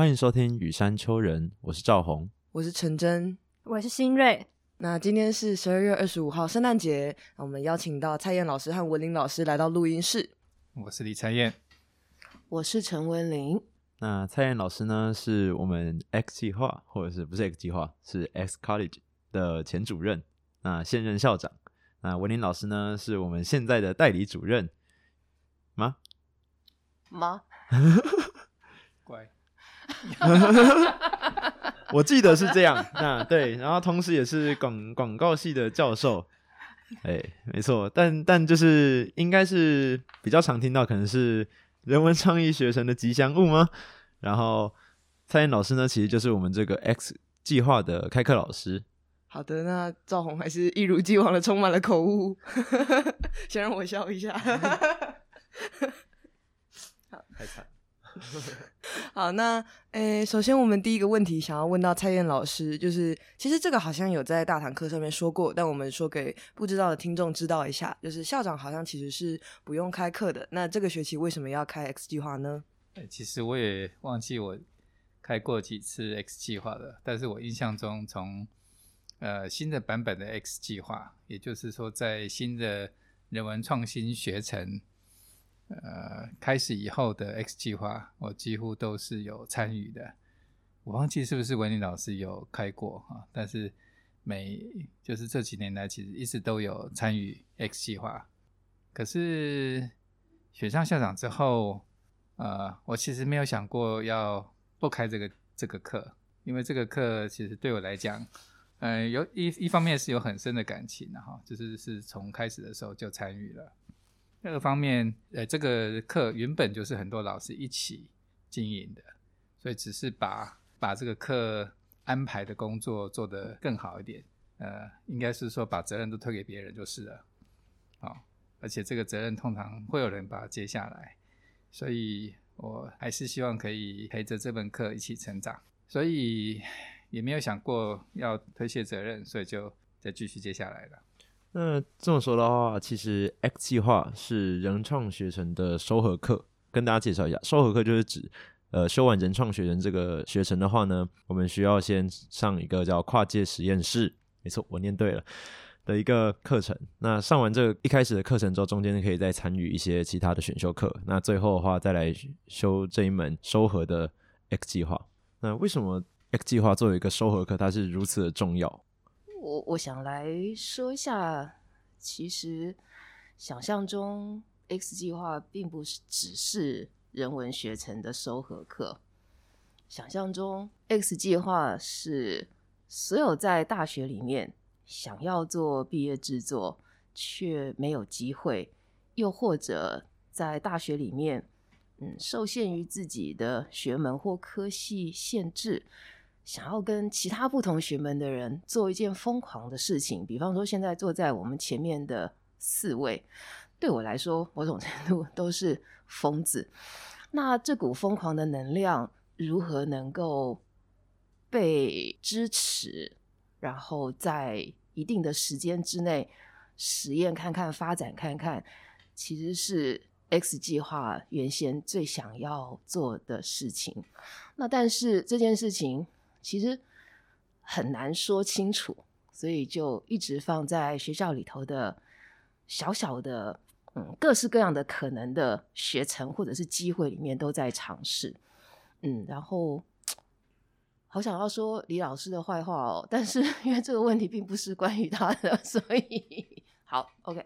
欢迎收听雨山丘人，我是赵红。我是陈真，我是新瑞。那今天是十二月二十五号，圣诞节，那我们邀请到蔡燕老师和文林老师来到录音室。我是李蔡燕，我是陈文玲。那蔡燕老师呢，是我们 X 计划，或者是不是 X 计划，是 X College 的前主任，那现任校长。那文林老师呢，是我们现在的代理主任吗？吗？乖，我记得是这样。那对，然后同时也是广广告系的教授。哎，没错，但但就是应该是比较常听到，可能是人文创意学生的吉祥物吗？然后蔡燕老师呢，其实就是我们这个 X 计划的开课老师。好的，那赵红还是一如既往的充满了口误，先让我笑一下。好 太惨。好，那诶，首先我们第一个问题想要问到蔡燕老师，就是其实这个好像有在大堂课上面说过，但我们说给不知道的听众知道一下，就是校长好像其实是不用开课的。那这个学期为什么要开 X 计划呢？哎，其实我也忘记我开过几次 X 计划了，但是我印象中从呃新的版本的 X 计划，也就是说在新的人文创新学程。呃，开始以后的 X 计划，我几乎都是有参与的。我忘记是不是文林老师有开过啊？但是每就是这几年来，其实一直都有参与 X 计划。可是选上校长之后，呃，我其实没有想过要不开这个这个课，因为这个课其实对我来讲，呃，有一一方面是有很深的感情的哈，就是是从开始的时候就参与了。那个方面，呃，这个课原本就是很多老师一起经营的，所以只是把把这个课安排的工作做得更好一点，呃，应该是说把责任都推给别人就是了，好，而且这个责任通常会有人把它接下来，所以我还是希望可以陪着这门课一起成长，所以也没有想过要推卸责任，所以就再继续接下来了。那这么说的话，其实 X 计划是人创学程的收合课，跟大家介绍一下，收合课就是指，呃，修完人创学程这个学程的话呢，我们需要先上一个叫跨界实验室，没错，我念对了的一个课程。那上完这个一开始的课程之后，中间可以再参与一些其他的选修课，那最后的话再来修这一门收合的 X 计划。那为什么 X 计划作为一个收合课，它是如此的重要？我我想来说一下，其实想象中 X 计划并不是只是人文学程的收合课，想象中 X 计划是所有在大学里面想要做毕业制作却没有机会，又或者在大学里面嗯受限于自己的学门或科系限制。想要跟其他不同学门的人做一件疯狂的事情，比方说现在坐在我们前面的四位，对我来说某种程度都是疯子。那这股疯狂的能量如何能够被支持，然后在一定的时间之内实验看看、发展看看，其实是 X 计划原先最想要做的事情。那但是这件事情。其实很难说清楚，所以就一直放在学校里头的小小的嗯各式各样的可能的学程或者是机会里面都在尝试，嗯，然后好想要说李老师的坏话哦，但是 因为这个问题并不是关于他的，所以 好 OK。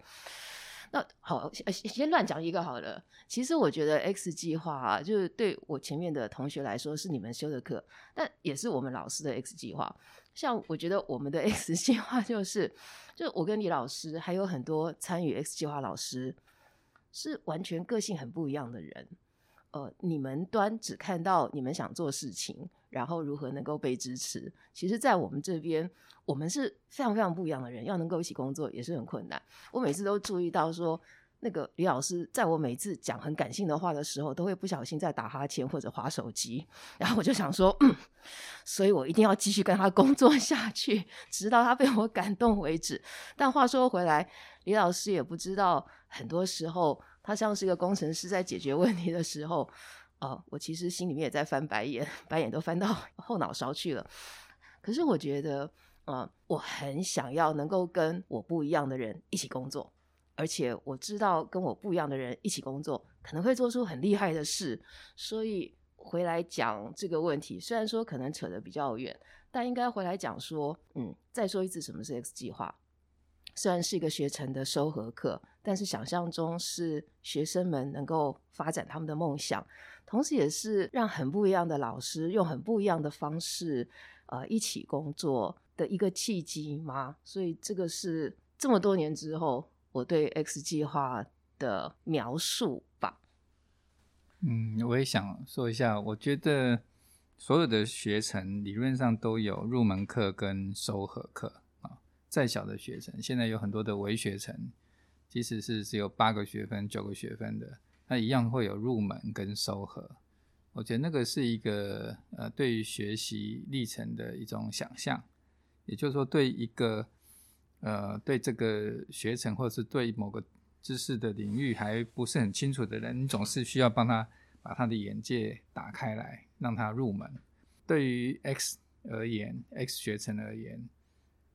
那好，先先乱讲一个好了。其实我觉得 X 计划啊，就是对我前面的同学来说是你们修的课，但也是我们老师的 X 计划。像我觉得我们的 X 计划就是，就我跟李老师还有很多参与 X 计划老师，是完全个性很不一样的人。呃，你们端只看到你们想做事情，然后如何能够被支持。其实，在我们这边，我们是非常非常不一样的人，要能够一起工作也是很困难。我每次都注意到说，那个李老师在我每次讲很感性的话的时候，都会不小心在打哈欠或者划手机。然后我就想说，嗯，所以我一定要继续跟他工作下去，直到他被我感动为止。但话说回来，李老师也不知道，很多时候。他像是一个工程师，在解决问题的时候，哦，我其实心里面也在翻白眼，白眼都翻到 后脑勺去了。可是我觉得，呃，我很想要能够跟我不一样的人一起工作，而且我知道跟我不一样的人一起工作可能会做出很厉害的事，所以回来讲这个问题，虽然说可能扯得比较远，但应该回来讲说，嗯，再说一次什么是 X 计划。虽然是一个学程的收合课，但是想象中是学生们能够发展他们的梦想，同时也是让很不一样的老师用很不一样的方式，呃，一起工作的一个契机吗？所以这个是这么多年之后我对 X 计划的描述吧。嗯，我也想说一下，我觉得所有的学程理论上都有入门课跟收合课啊。再小的学程，现在有很多的微学程，即使是只有八个学分、九个学分的，那一样会有入门跟收合。我觉得那个是一个呃，对于学习历程的一种想象，也就是说，对一个呃，对这个学程或者是对某个知识的领域还不是很清楚的人，你总是需要帮他把他的眼界打开来，让他入门。对于 X 而言，X 学程而言。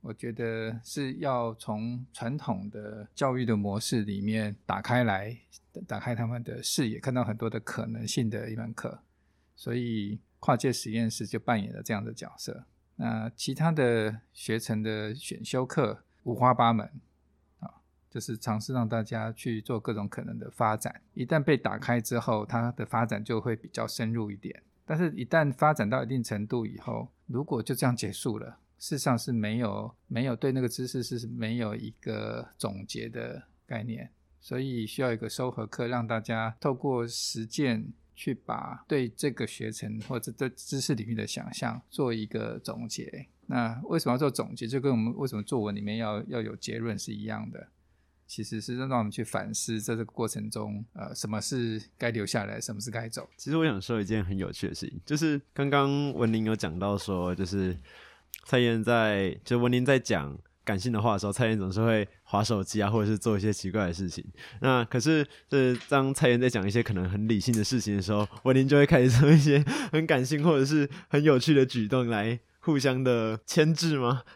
我觉得是要从传统的教育的模式里面打开来，打开他们的视野，看到很多的可能性的一门课。所以跨界实验室就扮演了这样的角色。那其他的学程的选修课五花八门啊，就是尝试让大家去做各种可能的发展。一旦被打开之后，它的发展就会比较深入一点。但是，一旦发展到一定程度以后，如果就这样结束了。事实上是没有没有对那个知识是没有一个总结的概念，所以需要一个收合课，让大家透过实践去把对这个学程或者对知识领域的想象做一个总结。那为什么要做总结？就跟我们为什么作文里面要要有结论是一样的，其实是让我们去反思在这个过程中，呃，什么是该留下来，什么是该走。其实我想说一件很有趣的事情，就是刚刚文林有讲到说，就是。蔡燕在就文林在讲感性的话的时候，蔡燕总是会划手机啊，或者是做一些奇怪的事情。那可是，是当蔡燕在讲一些可能很理性的事情的时候，文林就会开始做一些很感性或者是很有趣的举动来互相的牵制吗？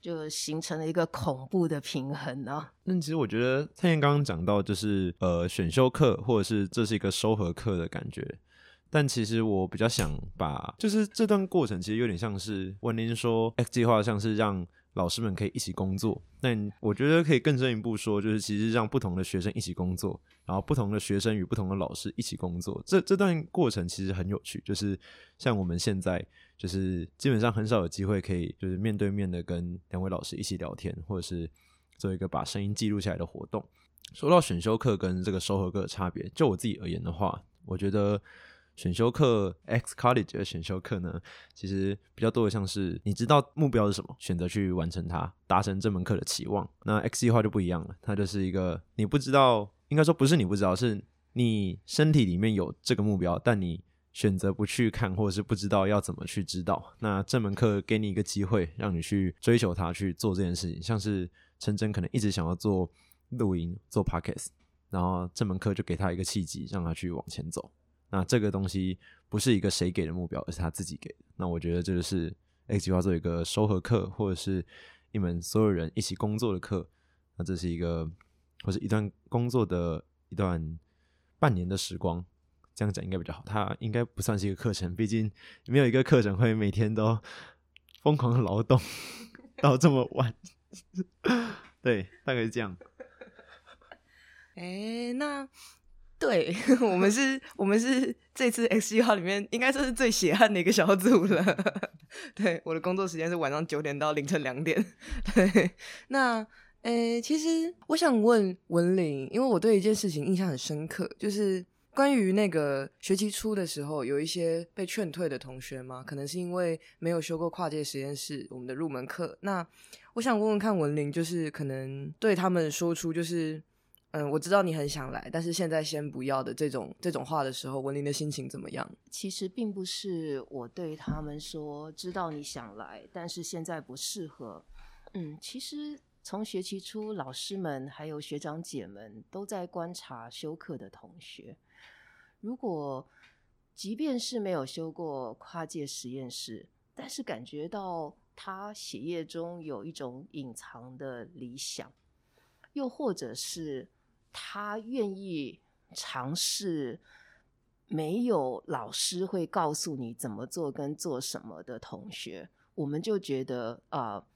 就形成了一个恐怖的平衡呢。那其实我觉得蔡燕刚刚讲到，就是呃选修课或者是这是一个收合课的感觉。但其实我比较想把，就是这段过程其实有点像是文林说 X 计划，像是让老师们可以一起工作。但我觉得可以更深一步说，就是其实让不同的学生一起工作，然后不同的学生与不同的老师一起工作。这这段过程其实很有趣，就是像我们现在就是基本上很少有机会可以就是面对面的跟两位老师一起聊天，或者是做一个把声音记录下来的活动。说到选修课跟这个收合课的差别，就我自己而言的话，我觉得。选修课 X College 的选修课呢，其实比较多的像是你知道目标是什么，选择去完成它，达成这门课的期望。那 X 计划就不一样了，它就是一个你不知道，应该说不是你不知道，是你身体里面有这个目标，但你选择不去看，或者是不知道要怎么去知道。那这门课给你一个机会，让你去追求它，去做这件事情。像是陈真可能一直想要做录音、做 Podcast，然后这门课就给他一个契机，让他去往前走。那这个东西不是一个谁给的目标，而是他自己给的。那我觉得这就是 X 计划做一个收合课，或者是一门所有人一起工作的课。那这是一个，或是一段工作的一段半年的时光，这样讲应该比较好。它应该不算是一个课程，毕竟没有一个课程会每天都疯狂的劳动到这么晚。对，大概是这样。哎，那。对 我们是，我们是这次 X 一号里面应该算是最血汗的一个小组了。对，我的工作时间是晚上九点到凌晨两点。对，那诶，其实我想问文玲，因为我对一件事情印象很深刻，就是关于那个学期初的时候，有一些被劝退的同学嘛，可能是因为没有修过跨界实验室我们的入门课。那我想问问看文玲，就是可能对他们说出就是。嗯，我知道你很想来，但是现在先不要的这种这种话的时候，文林的心情怎么样？其实并不是我对他们说，知道你想来，但是现在不适合。嗯，其实从学期初，老师们还有学长姐们都在观察休课的同学，如果即便是没有修过跨界实验室，但是感觉到他血液中有一种隐藏的理想，又或者是他愿意尝试没有老师会告诉你怎么做跟做什么的同学，我们就觉得啊、呃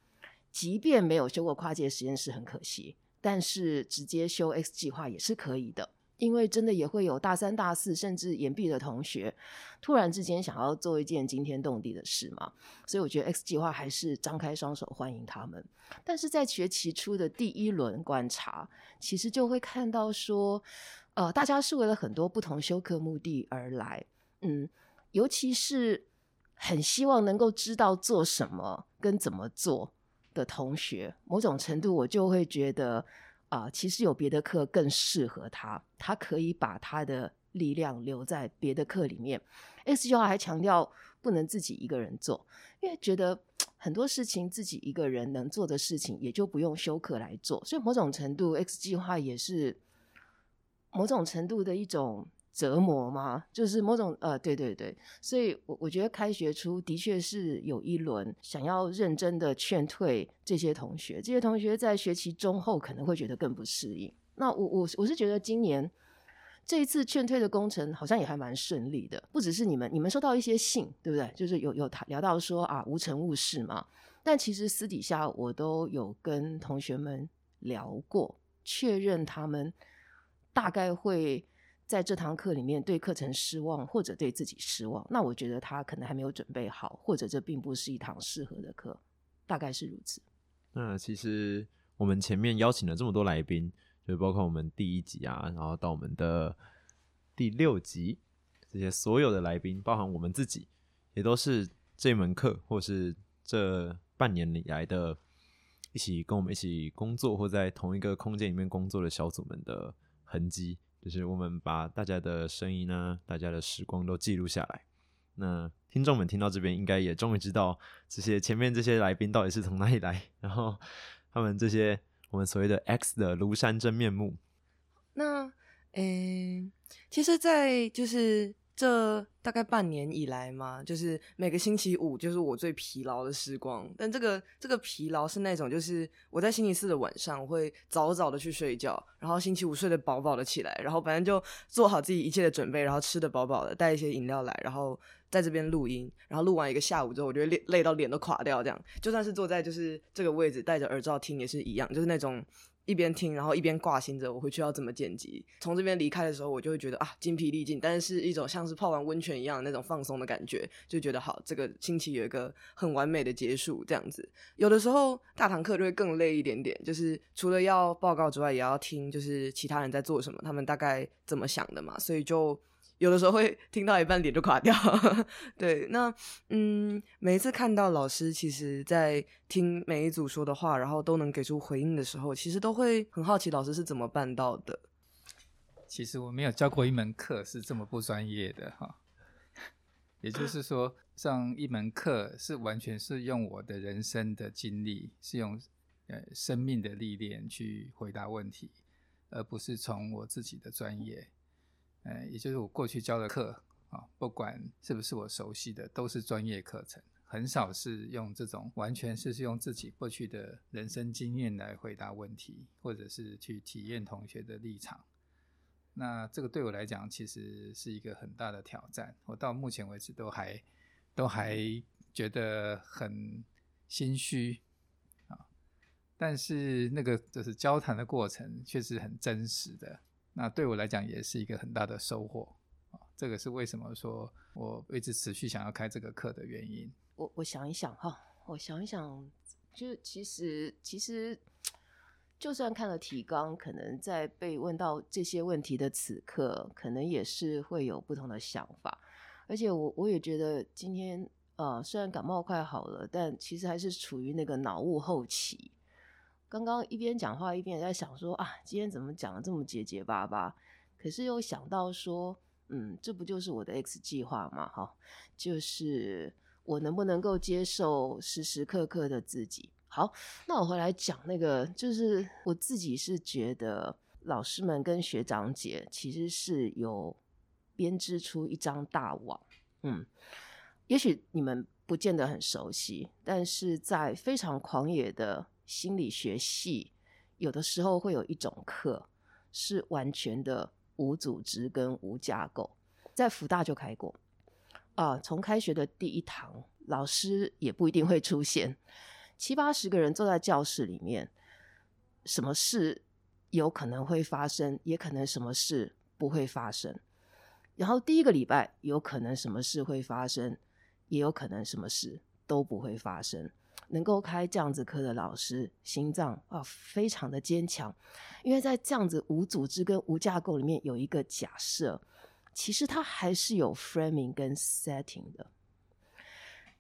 即便没有修过跨界实验室很可惜，但是直接修 X 计划也是可以的。因为真的也会有大三、大四甚至延毕的同学，突然之间想要做一件惊天动地的事嘛，所以我觉得 X 计划还是张开双手欢迎他们。但是在学期初的第一轮观察，其实就会看到说，呃，大家是为了很多不同修课目的而来，嗯，尤其是很希望能够知道做什么跟怎么做的同学，某种程度我就会觉得。啊、其实有别的课更适合他，他可以把他的力量留在别的课里面。X 计划还强调不能自己一个人做，因为觉得很多事情自己一个人能做的事情，也就不用休克来做。所以某种程度，X 计划也是某种程度的一种折磨嘛，就是某种呃，对对对。所以我我觉得开学初的确是有一轮想要认真的劝退这些同学，这些同学在学期中后可能会觉得更不适应。那我我我是觉得今年这一次劝退的工程好像也还蛮顺利的，不只是你们，你们收到一些信，对不对？就是有有谈聊到说啊无成无事嘛，但其实私底下我都有跟同学们聊过，确认他们大概会在这堂课里面对课程失望，或者对自己失望。那我觉得他可能还没有准备好，或者这并不是一堂适合的课，大概是如此。那其实我们前面邀请了这么多来宾，就包括我们第一集啊，然后到我们的第六集，这些所有的来宾，包含我们自己，也都是这门课或是这半年以来的一起跟我们一起工作或在同一个空间里面工作的小组们的痕迹。就是我们把大家的声音呢、大家的时光都记录下来。那听众们听到这边，应该也终于知道这些前面这些来宾到底是从哪里来，然后他们这些我们所谓的 X 的庐山真面目。那，诶、其实，在就是这大概半年以来嘛，就是每个星期五就是我最疲劳的时光。但这个这个疲劳是那种，就是我在星期四的晚上我会早早的去睡觉，然后星期五睡得饱饱的起来，然后反正就做好自己一切的准备，然后吃得饱饱的，带一些饮料来，然后在这边录音，然后录完一个下午之后，我觉得累累到脸都垮掉，这样就算是坐在就是这个位置戴着耳罩听也是一样，就是那种。一边听，然后一边挂心着我回去要怎么剪辑。从这边离开的时候，我就会觉得啊，精疲力尽，但是一种像是泡完温泉一样的那种放松的感觉，就觉得好，这个星期有一个很完美的结束，这样子。有的时候大堂课就会更累一点点，就是除了要报告之外，也要听就是其他人在做什么，他们大概怎么想的嘛，所以就。有的时候会 听到一半脸就垮掉，对，那嗯，每一次看到老师其实在听每一组说的话，然后都能给出回应的时候，其实都会很好奇老师是怎么办到的。其实我没有教过一门课是这么不专业的哈，也就是说，上一门课是完全是用我的人生的经历，是用呃生命的历练去回答问题，而不是从我自己的专业。呃，也就是我过去教的课啊，不管是不是我熟悉的，都是专业课程，很少是用这种完全是是用自己过去的人生经验来回答问题，或者是去体验同学的立场。那这个对我来讲，其实是一个很大的挑战。我到目前为止都还都还觉得很心虚啊，但是那个就是交谈的过程却是很真实的。那对我来讲也是一个很大的收获啊！这个是为什么说我一直持续想要开这个课的原因。我我想一想哈，我想一想，就其实其实，就算看了提纲，可能在被问到这些问题的此刻，可能也是会有不同的想法。而且我我也觉得今天呃，虽然感冒快好了，但其实还是处于那个脑雾后期。刚刚一边讲话一边也在想说啊，今天怎么讲的这么结结巴巴？可是又想到说，嗯，这不就是我的 X 计划吗？哈，就是我能不能够接受时时刻刻的自己？好，那我回来讲那个，就是我自己是觉得老师们跟学长姐其实是有编织出一张大网。嗯，也许你们不见得很熟悉，但是在非常狂野的心理学系，有的时候会有一种课是完全的无组织跟无架构，在福大就开过啊。从开学的第一堂，老师也不一定会出现，七八十个人坐在教室里面，什么事有可能会发生，也可能什么事不会发生。然后第一个礼拜有可能什么事会发生，也有可能什么事都不会发生。能够开这样子课的老师，心脏啊非常的坚强，因为在这样子无组织跟无架构里面有一个假设，其实它还是有 framing 跟 setting 的。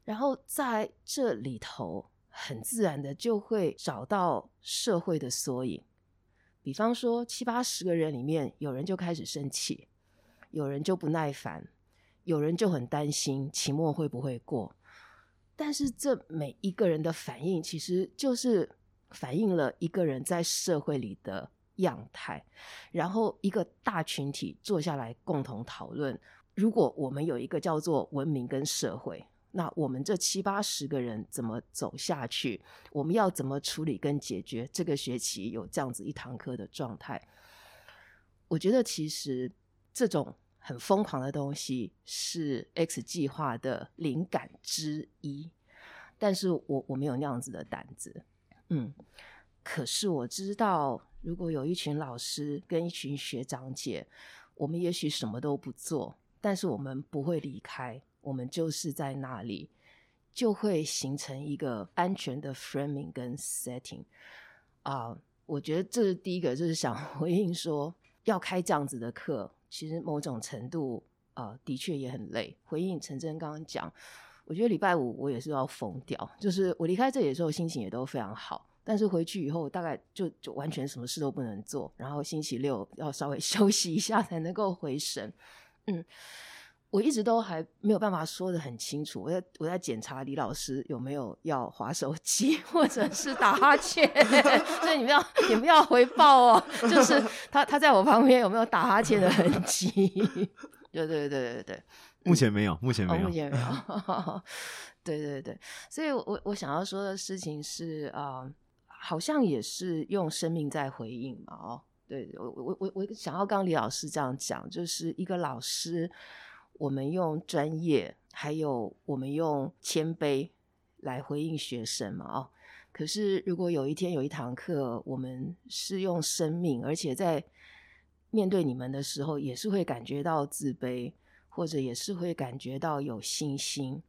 然后在这里头，很自然的就会找到社会的缩影。比方说七八十个人里面，有人就开始生气。有人就不耐烦，有人就很担心期末会不会过。但是这每一个人的反应，其实就是反映了一个人在社会里的样态。然后一个大群体坐下来共同讨论：如果我们有一个叫做文明跟社会，那我们这七八十个人怎么走下去？我们要怎么处理跟解决这个学期有这样子一堂课的状态？我觉得其实。这种很疯狂的东西是 X 计划的灵感之一，但是我我没有那样子的胆子，嗯，可是我知道，如果有一群老师跟一群学长姐，我们也许什么都不做，但是我们不会离开，我们就是在那里，就会形成一个安全的 framing 跟 setting 啊，我觉得这是第一个，就是想回应说要开这样子的课。其实某种程度，呃，的确也很累。回应陈真刚刚讲，我觉得礼拜五我也是要疯掉。就是我离开这里的时候，心情也都非常好，但是回去以后，大概就就完全什么事都不能做。然后星期六要稍微 休息一下，才能够回神。嗯，我一直都还没有办法说的很清楚。我在我在检查李老师有没有要划手机，或者是打哈欠。所以你们要你们要回报哦，就是他他在我旁边有没有打哈欠的痕迹？对对对对对，目前没有，目前没有，目前没有。对对对，所以我我想要说的事情是啊，好像也是用生命在回应嘛。哦，对我我我我想要刚李老师这样讲，就是一个老师。我们用专业，还有我们用谦卑来回应学生嘛？哦，可是如果有一天有一堂课，我们是用生命，而且在面对你们的时候，也是会感觉到自卑，或者也是会感觉到有信心，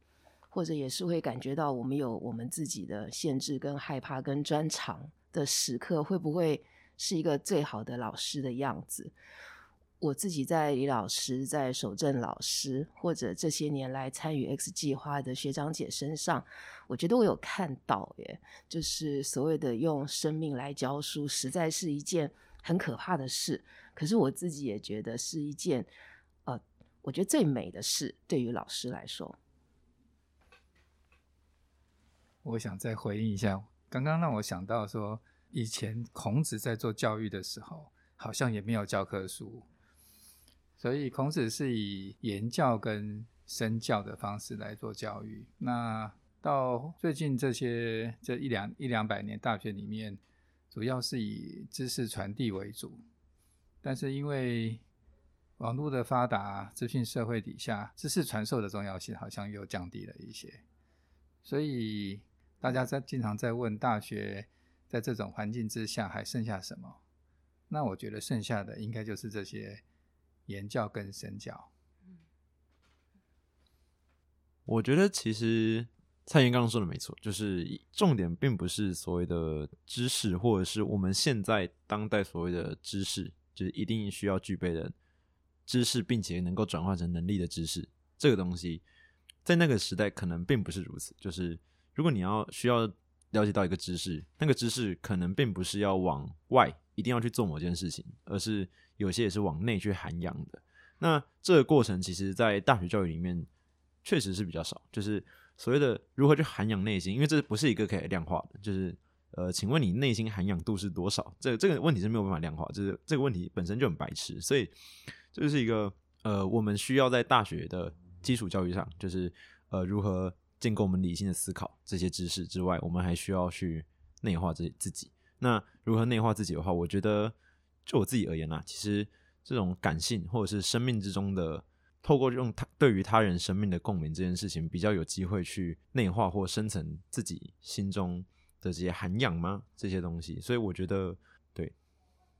或者也是会感觉到我们有我们自己的限制、跟害怕、跟专长的时刻，会不会是一个最好的老师的样子？我自己在李老师、在守正老师，或者这些年来参与 X 计划的学长姐身上，我觉得我有看到耶，就是所谓的用生命来教书，实在是一件很可怕的事。可是我自己也觉得是一件，呃，我觉得最美的事，对于老师来说。我想再回应一下，刚刚让我想到说，以前孔子在做教育的时候，好像也没有教科书。所以孔子是以言教跟身教的方式来做教育。那到最近这些这一两一两百年，大学里面主要是以知识传递为主。但是因为网络的发达，资讯社会底下，知识传授的重要性好像又降低了一些。所以大家在经常在问大学，在这种环境之下还剩下什么？那我觉得剩下的应该就是这些。言教跟身教，我觉得其实蔡妍刚刚说的没错，就是重点并不是所谓的知识，或者是我们现在当代所谓的知识，就是一定需要具备的知识，并且能够转化成能力的知识。这个东西在那个时代可能并不是如此。就是如果你要需要了解到一个知识，那个知识可能并不是要往外一定要去做某件事情，而是。有些也是往内去涵养的，那这个过程其实，在大学教育里面确实是比较少。就是所谓的如何去涵养内心，因为这不是一个可以量化的。就是呃，请问你内心涵养度是多少？这这个问题是没有办法量化，就是这个问题本身就很白痴。所以这是一个呃，我们需要在大学的基础教育上，就是呃如何建构我们理性的思考这些知识之外，我们还需要去内化自己。那如何内化自己的话，我觉得就我自己而言啦，其实这种感性或者是生命之中的，透过用他对于他人生命的共鸣这件事情，比较有机会去内化或生成自己心中的这些涵养吗？这些东西，所以我觉得对，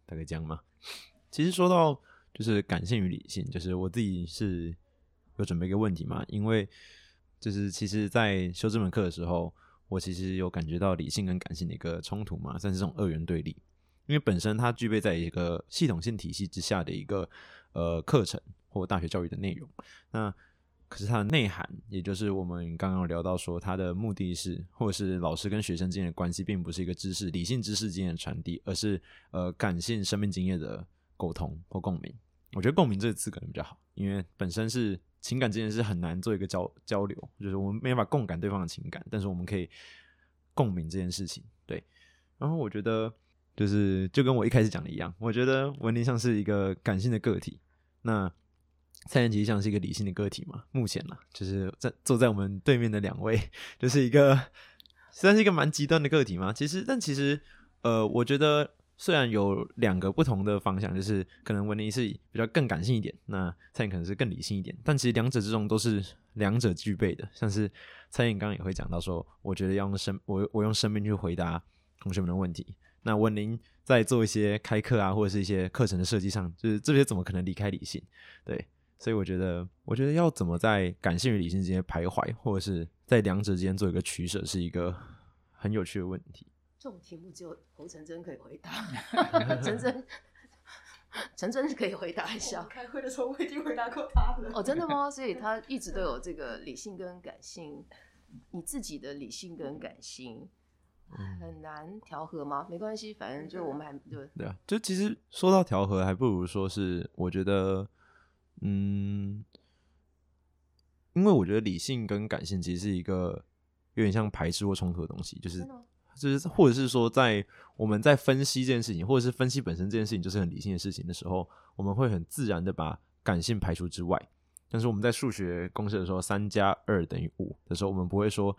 大概这样吗？其实说到就是感性与理性，就是我自己是有准备一个问题嘛，因为就是其实，在修这门课的时候。我其实有感觉到理性跟感性的一个冲突嘛，算是这种二元对立。因为本身它具备在一个系统性体系之下的一个呃课程或大学教育的内容。那可是它的内涵，也就是我们刚刚聊到说，它的目的是，或者是老师跟学生之间的关系，并不是一个知识理性知识之间的传递，而是呃感性生命经验的沟通或共鸣。我觉得共鸣这个词可能比较好，因为本身是。情感之间是很难做一个交交流，就是我们没办法共感对方的情感，但是我们可以共鸣这件事情。对，然后我觉得就是就跟我一开始讲的一样，我觉得文林像是一个感性的个体，那蔡妍其实像是一个理性的个体嘛。目前呢，就是在坐在我们对面的两位，就是一个算是一个蛮极端的个体嘛。其实，但其实呃，我觉得。虽然有两个不同的方向，就是可能文尼是比较更感性一点，那蔡颖可能是更理性一点，但其实两者之中都是两者具备的。像是蔡颖刚刚也会讲到说，我觉得要用生我我用生命去回答同学们的问题。那文林在做一些开课啊，或者是一些课程的设计上，就是这些怎么可能离开理性？对，所以我觉得，我觉得要怎么在感性与理性之间徘徊，或者是在两者之间做一个取舍，是一个很有趣的问题。这种题目只有侯成真可以回答，成真，陈真是可以回答一下。开会的时候我已经回答过他了。哦，真的吗？所以他一直都有这个理性跟感性，你自己的理性跟感性很难调和吗？没关系，反正就我们还对对啊。就其实说到调和，还不如说是我觉得，嗯，因为我觉得理性跟感性其实是一个有点像排斥或冲突的东西，就是。就是，或者是说，在我们在分析这件事情，或者是分析本身这件事情就是很理性的事情的时候，我们会很自然的把感性排除之外。但是我们在数学公式的时候，三加二等于五的时候，我们不会说，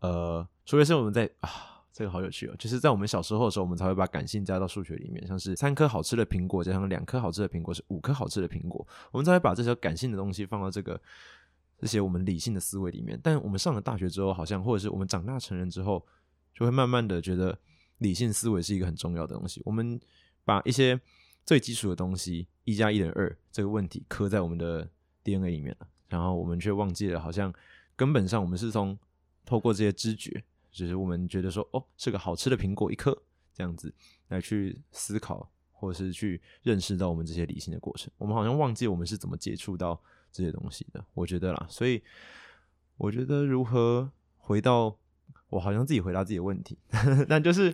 呃，除非是我们在啊，这个好有趣哦，就是在我们小时候的时候，我们才会把感性加到数学里面，像是三颗好吃的苹果加上两颗好吃的苹果是五颗好吃的苹果，我们才会把这些感性的东西放到这个这些我们理性的思维里面。但我们上了大学之后，好像或者是我们长大成人之后。就会慢慢的觉得理性思维是一个很重要的东西。我们把一些最基础的东西“一加一等于二”这个问题刻在我们的 DNA 里面了，然后我们却忘记了，好像根本上我们是从透过这些知觉，就是我们觉得说，哦，是个好吃的苹果一颗这样子来去思考，或者是去认识到我们这些理性的过程。我们好像忘记我们是怎么接触到这些东西的。我觉得啦，所以我觉得如何回到。我好像自己回答自己的问题，但就是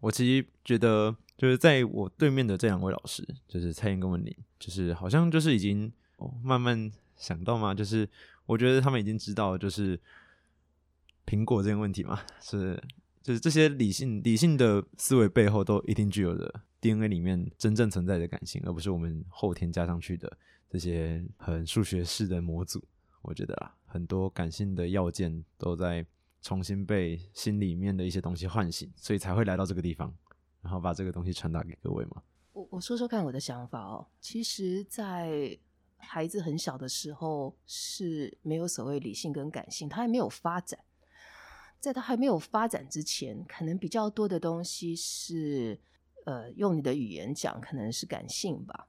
我其实觉得，就是在我对面的这两位老师，就是蔡英跟文林，就是好像就是已经慢慢想到嘛，就是我觉得他们已经知道，就是苹果这个问题嘛，是就是这些理性理性的思维背后都一定具有的 DNA 里面真正存在的感性，而不是我们后天加上去的这些很数学式的模组。我觉得啊，很多感性的要件都在。重新被心里面的一些东西唤醒，所以才会来到这个地方，然后把这个东西传达给各位嘛。我我说说看我的想法哦。其实，在孩子很小的时候是没有所谓理性跟感性，他还没有发展。在他还没有发展之前，可能比较多的东西是，呃，用你的语言讲，可能是感性吧。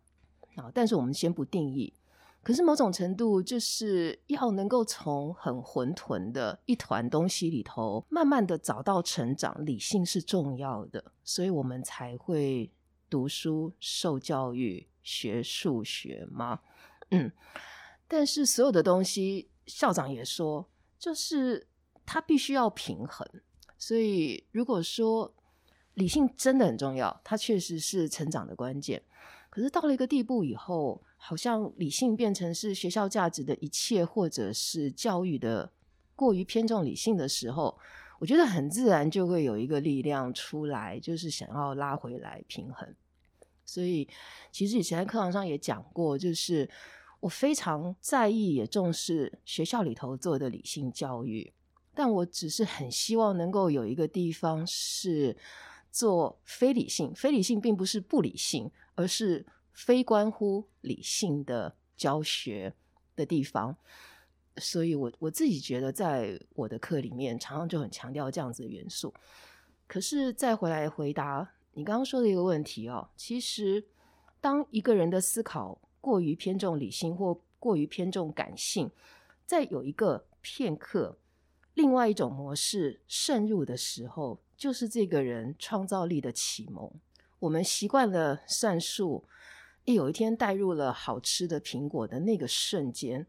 啊，但是我们先不定义。可是某种程度，就是要能够从很混沌的一团东西里头，慢慢的找到成长。理性是重要的，所以我们才会读书、受教育、学数学吗？嗯。但是所有的东西，校长也说，就是它必须要平衡。所以如果说理性真的很重要，它确实是成长的关键。可是到了一个地步以后，好像理性变成是学校价值的一切，或者是教育的过于偏重理性的时候，我觉得很自然就会有一个力量出来，就是想要拉回来平衡。所以，其实以前在课堂上也讲过，就是我非常在意也重视学校里头做的理性教育，但我只是很希望能够有一个地方是做非理性，非理性并不是不理性，而是非关乎理性的教学的地方。所以我我自己觉得，在我的课里面，常常就很强调这样子的元素。可是再回来回答你刚刚说的一个问题哦，其实当一个人的思考过于偏重理性或过于偏重感性，在有一个片刻，另外一种模式渗入的时候，就是这个人创造力的启蒙。我们习惯了算术，一有一天带入了好吃的苹果的那个瞬间。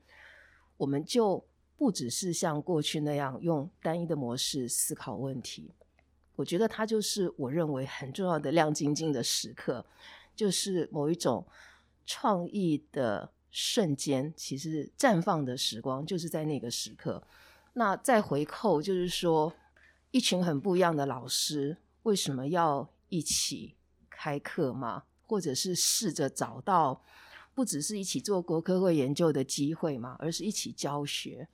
我们就不只是像过去那样用单一的模式思考问题，我觉得它就是我认为很重要的亮晶晶的时刻，就是某一种创意的瞬间，其实绽放的时光就是在那个时刻。那再回扣，就是说一群很不一样的老师为什么要一起开课吗？或者是试着找到。不只是一起做国科会研究的机会嘛，而是一起教学。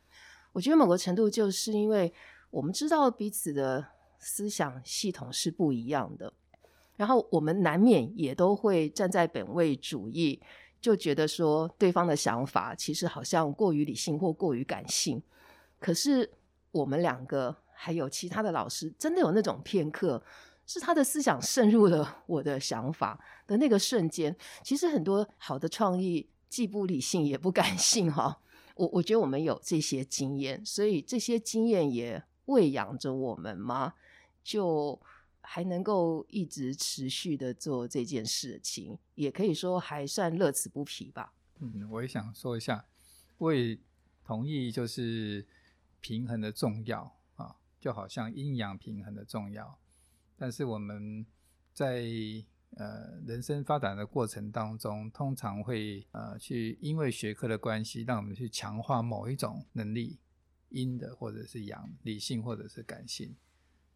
我觉得某个程度就是因为我们知道彼此的思想系统是不一样的，然后我们难免也都会站在本位主义，就觉得说对方的想法其实好像过于理性或过于感性。可是我们两个还有其他的老师，真的有那种片刻。是他的思想渗入了 我的想法的那个瞬间，其实很多好的创意既不理性也不感性哈。我我觉得我们有这些经验，所以这些经验也喂养着我们吗？就还能够一直持续的做这件事情，也可以说还算乐此不疲吧。嗯，我也想说一下，我也同意，就是平衡的重要啊，就好像阴阳平衡的重要。但是我们在呃人生发展的过程当中，通常会呃去因为学科的关系，让我们去强化某一种能力，阴的或者是阳，理性或者是感性。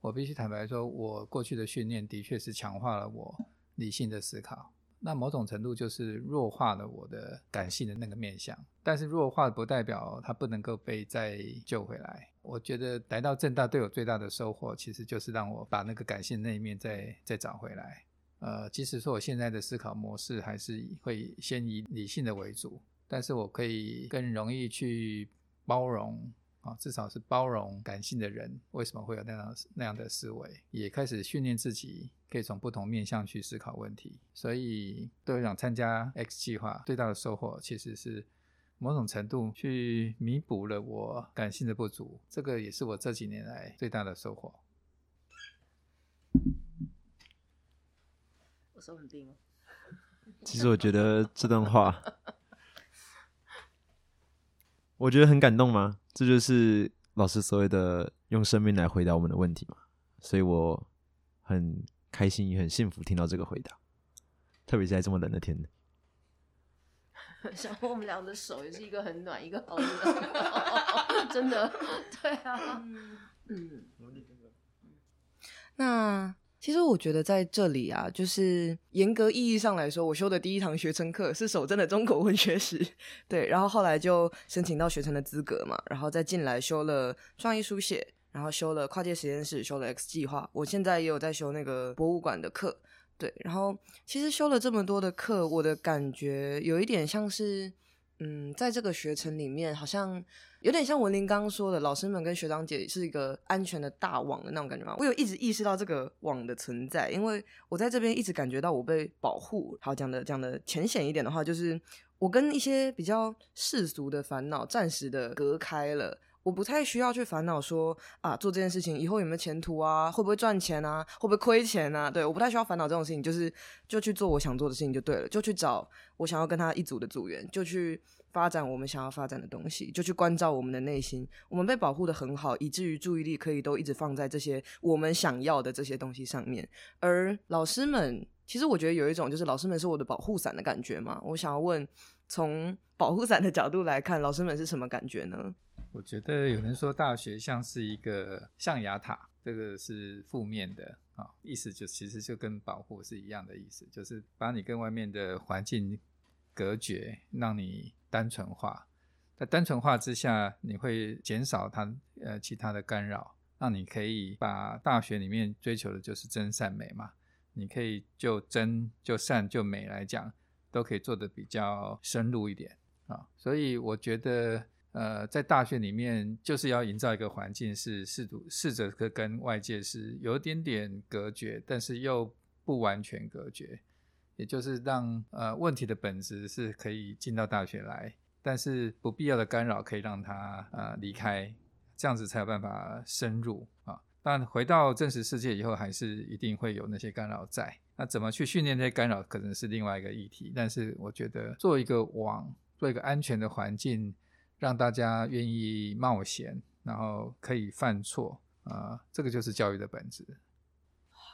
我必须坦白说，我过去的训练的确是强化了我理性的思考。那某种程度就是弱化了我的感性的那个面相，但是弱化不代表它不能够被再救回来。我觉得来到正大对我最大的收获，其实就是让我把那个感性那一面再再找回来。呃，即使说我现在的思考模式还是会先以理性的为主，但是我可以更容易去包容。啊，至少是包容感性的人，为什么会有那样那样的思维？也开始训练自己，可以从不同面向去思考问题。所以，对我讲，参加 X 计划最大的收获，其实是某种程度去弥补了我感性的不足。这个也是我这几年来最大的收获。我手很冰。其实我觉得这段话。我觉得很感动吗？这就是老师所谓的用生命来回答我们的问题嘛，所以我很开心也很幸福听到这个回答，特别是在这么冷的天。想 我们俩的手也是一个很暖，一个好冷，真的，对啊，嗯，那。其实我觉得在这里啊，就是严格意义上来说，我修的第一堂学程课是守正的中国文学史，对，然后后来就申请到学程的资格嘛，然后再进来修了创意书写，然后修了跨界实验室，修了 X 计划，我现在也有在修那个博物馆的课，对，然后其实修了这么多的课，我的感觉有一点像是，嗯，在这个学程里面好像。有点像文林刚刚说的，老师们跟学长姐是一个安全的大网的那种感觉吗？我有一直意识到这个网的存在，因为我在这边一直感觉到我被保护。好，讲的讲的浅显一点的话，就是我跟一些比较世俗的烦恼暂时的隔开了。我不太需要去烦恼说啊，做这件事情以后有没有前途啊，会不会赚钱啊，会不会亏钱啊？对，我不太需要烦恼这种事情，就是就去做我想做的事情就对了，就去找我想要跟他一组的组员，就去。发展我们想要发展的东西，就去关照我们的内心。我们被保护的很好，以至于注意力可以都一直放在这些我们想要的这些东西上面。而老师们，其实我觉得有一种就是老师们是我的保护伞的感觉嘛。我想要问，从保护伞的角度来看，老师们是什么感觉呢？我觉得有人说大学像是一个象牙塔，这个是负面的啊，意思就其实就跟保护是一样的意思，就是把你跟外面的环境隔绝，让你。单纯化。在单纯化之下，你会减少它呃其他的干扰，让你可以把大学里面追求的就是真善美嘛。你可以就真就善就美来讲，都可以做的比较深入一点啊。所以我觉得，呃，在大学里面就是要营造一个环境，是试图试着跟外界是有点点隔绝，但是又不完全隔绝，也就是让呃问题的本质是可以进到大学来。但是不必要的干扰可以让他呃离开，这样子才有办法深入啊。但回到真实世界以后，还是一定会有那些干扰在。那怎么去训练这些干扰，可能是另外一个议题。但是我觉得做一个网，做一个安全的环境，让大家愿意冒险，然后可以犯错啊，这个就是教育的本质。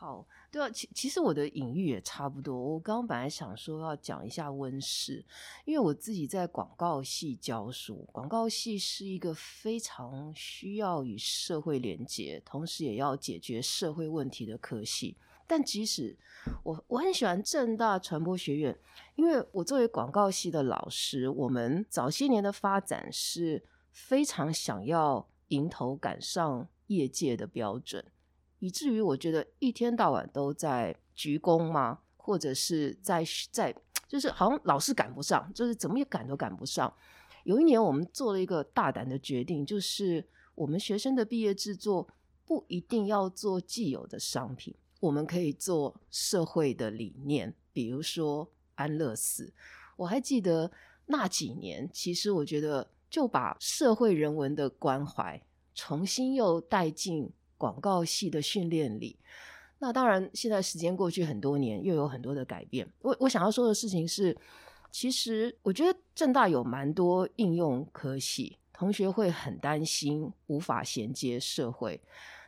好。对啊，其其实我的隐喻也差不多。我刚刚本来想说要讲一下温室，因为我自己在广告系教书，广告系是一个非常需要与社会连接，同时也要解决社会问题的科系。但即使我我很喜欢正大传播学院，因为我作为广告系的老师，我们早些年的发展是非常想要迎头赶上业界的标准。以至于我觉得一天到晚都在鞠躬吗？或者是在在，就是好像老是赶不上，就是怎么也赶都赶不上。有一年我们做了一个大胆的决定，就是我们学生的毕业制作不一定要做既有的商品，我们可以做社会的理念，比如说安乐死。我还记得那几年，其实我觉得就把社会人文的关怀重新又带进。广告系的训练里，那当然，现在时间过去很多年，又有很多的改变。我我想要说的事情是，其实我觉得正大有蛮多应用科系，同学会很担心无法衔接社会，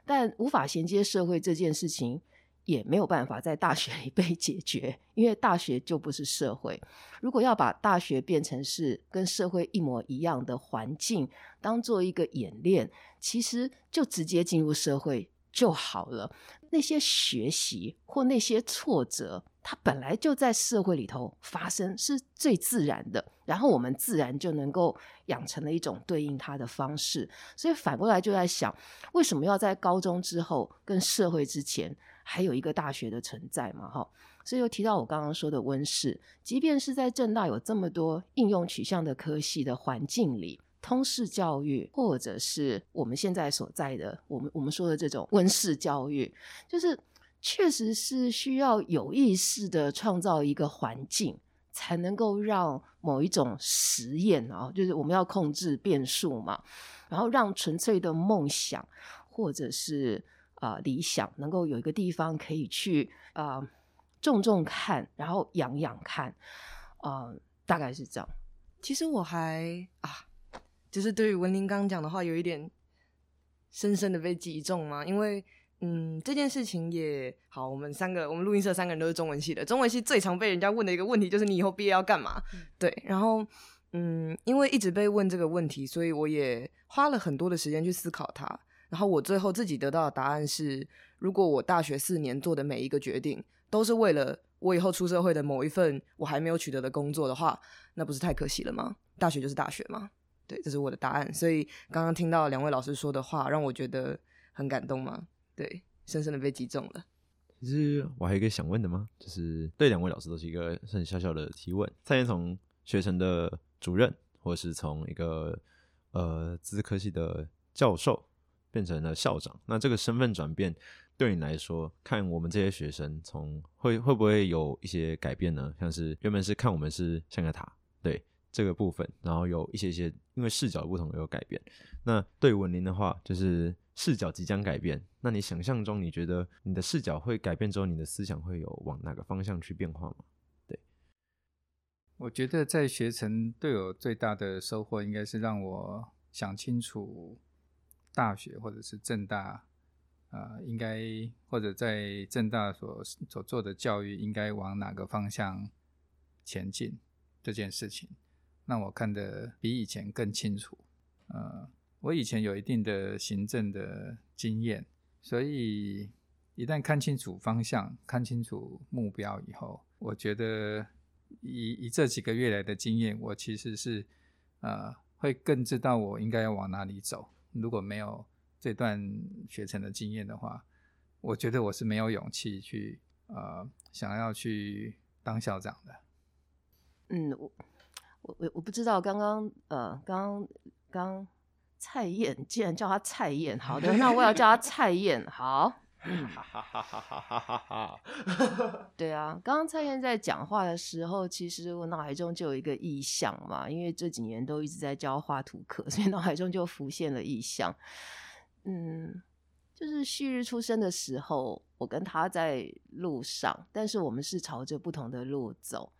但无法衔接社会这件事情。也没有办法在大学里被解决，因为大学就不是社会。如果要把大学变成是跟社会一模一样的环境，当做一个演练，其实就直接进入社会就好了。那些学习或那些挫折，它本来就在社会里头发生，是最自然的。然后我们自然就能够养成了一种对应它的方式。所以反过来就在想，为什么要在高中之后跟社会之前？还有一个大学的存在嘛，哈，所以又提到我刚刚说的温室，即便是在正大有这么多应用取向的科系的环境里，通识教育或者是我们现在所在的我们我们说的这种温室教育，就是确实是需要有意识的创造一个环境，才能够让某一种实验啊，就是我们要控制变数嘛，然后让纯粹的梦想或者是。啊，理想能够有一个地方可以去啊，种种看，然后养养看，啊，大概是这样。其实我还啊，就是对于文林刚讲的话，有一点深深的被击中嘛。因为嗯，这件事情也好，我们三个，我们录音社三个人都是中文系的，中文系最常被人家问的一个问题就是你以后毕业要干嘛？对，然后嗯，因为一直被问这个问题，所以我也花了很多的时间去思考它。然后我最后自己得到的答案是：如果我大学四年做的每一个决定都是为了我以后出社会的某一份我还没有取得的工作的话，那不是太可惜了吗？大学就是大学嘛。对，这是我的答案。所以刚刚听到两位老师说的话，让我觉得很感动吗。对，深深的被击中了。其实我还有一个想问的吗？就是对两位老师都是一个很小小的提问。蔡先从学成的主任，或是从一个呃资科系的教授。变成了校长，那这个身份转变对你来说，看我们这些学生从会会不会有一些改变呢？像是原本是看我们是像个塔，对这个部分，然后有一些些因为视角不同有改变。那对文林的话，就是视角即将改变。那你想象中，你觉得你的视角会改变之后，你的思想会有往哪个方向去变化吗？对，我觉得在学成对我最大的收获，应该是让我想清楚。大学或者是正大，啊，应该或者在正大所所做的教育应该往哪个方向前进这件事情，让我看得比以前更清楚。呃，我以前有一定的行政的经验，所以一旦看清楚方向、看清楚目标以后，我觉得以以这几个月来的经验，我其实是呃，会更知道我应该要往哪里走。如果没有这段学成的经验的话，我觉得我是没有勇气去呃想要去当校长的。嗯，我我我我不知道，刚刚呃，刚刚蔡燕竟然叫他蔡燕，好的，那我要叫他蔡燕，好。哈哈哈哈哈哈哈哈。对啊刚刚蔡燕在讲话的时候其实我脑海中就有一个意象嘛因为这几年都一直在教画图课 所以脑海中就浮现了意象。嗯就是旭日出生的时候我跟他在路上但是我们是朝着不同的路走。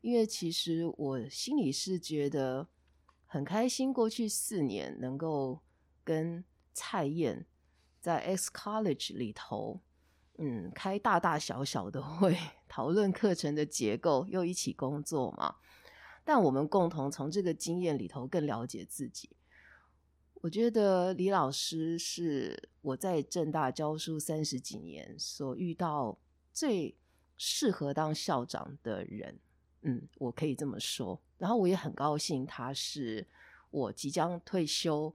因为其实我心里是觉得很开心过去四年能够跟蔡燕在 X College 里头，嗯，开大大小小的会，讨论课程的结构，又一起工作嘛。但我们共同从这个经验里头更了解自己。我觉得李老师是我在正大教书三十几年所遇到最适合当校长的人。嗯，我可以这么说。然后我也很高兴，他是我即将退休。